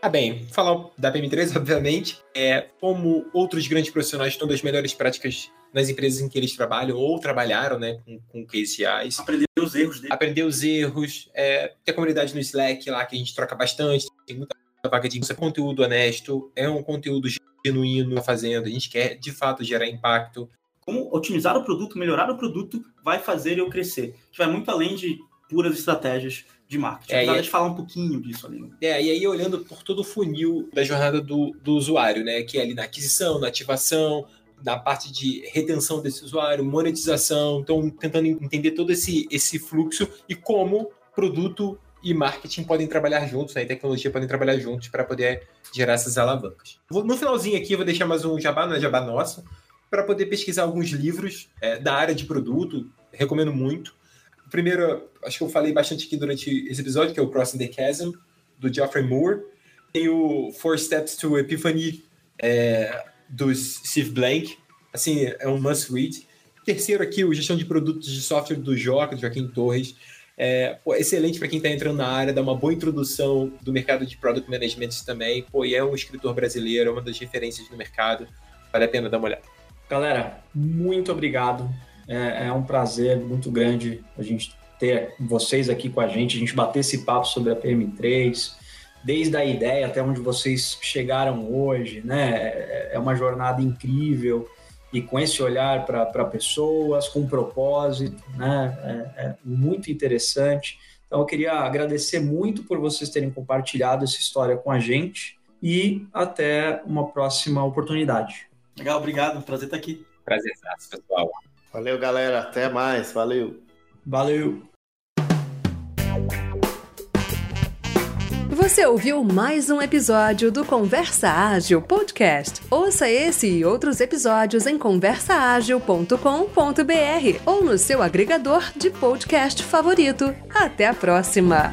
Ah, bem, falar da PM3, obviamente, é como outros grandes profissionais estão das melhores práticas nas empresas em que eles trabalham ou trabalharam, né, com, com KCIs. Aprender os erros dele. Aprender os erros. É, tem a comunidade no Slack lá que a gente troca bastante, tem muita vaga de conteúdo honesto, é um conteúdo genuíno fazendo, a gente quer de fato gerar impacto como otimizar o produto, melhorar o produto, vai fazer eu crescer. Que vai muito além de puras estratégias de marketing. É, Apesar de falar um pouquinho disso ali. Né? É, e aí olhando por todo o funil da jornada do, do usuário, né? Que é ali na aquisição, na ativação, na parte de retenção desse usuário, monetização, então tentando entender todo esse, esse fluxo e como produto e marketing podem trabalhar juntos, né, e tecnologia podem trabalhar juntos para poder gerar essas alavancas. No finalzinho aqui eu vou deixar mais um jabá, não é jabá nosso, para poder pesquisar alguns livros é, da área de produto. Recomendo muito. O primeiro, acho que eu falei bastante aqui durante esse episódio, que é o Crossing the Chasm, do Geoffrey Moore. Tem o Four Steps to Epiphany, é, do Steve Blank. Assim, é um must read. Terceiro aqui, o Gestão de Produtos de Software do Joca, do Joaquim Torres. É, pô, excelente para quem está entrando na área, dá uma boa introdução do mercado de Product Management também. Pô, e é um escritor brasileiro, é uma das referências no mercado. Vale a pena dar uma olhada. Galera, muito obrigado. É, é, um prazer muito grande a gente ter vocês aqui com a gente, a gente bater esse papo sobre a PM3, desde a ideia até onde vocês chegaram hoje, né? É, é uma jornada incrível e com esse olhar para pessoas, com propósito, né? É, é muito interessante. Então, eu queria agradecer muito por vocês terem compartilhado essa história com a gente e até uma próxima oportunidade. Legal, obrigado. Prazer estar aqui. Prazer, pessoal. Valeu, galera. Até mais. Valeu. Valeu. Você ouviu mais um episódio do Conversa Ágil Podcast. Ouça esse e outros episódios em conversaagil.com.br ou no seu agregador de podcast favorito. Até a próxima!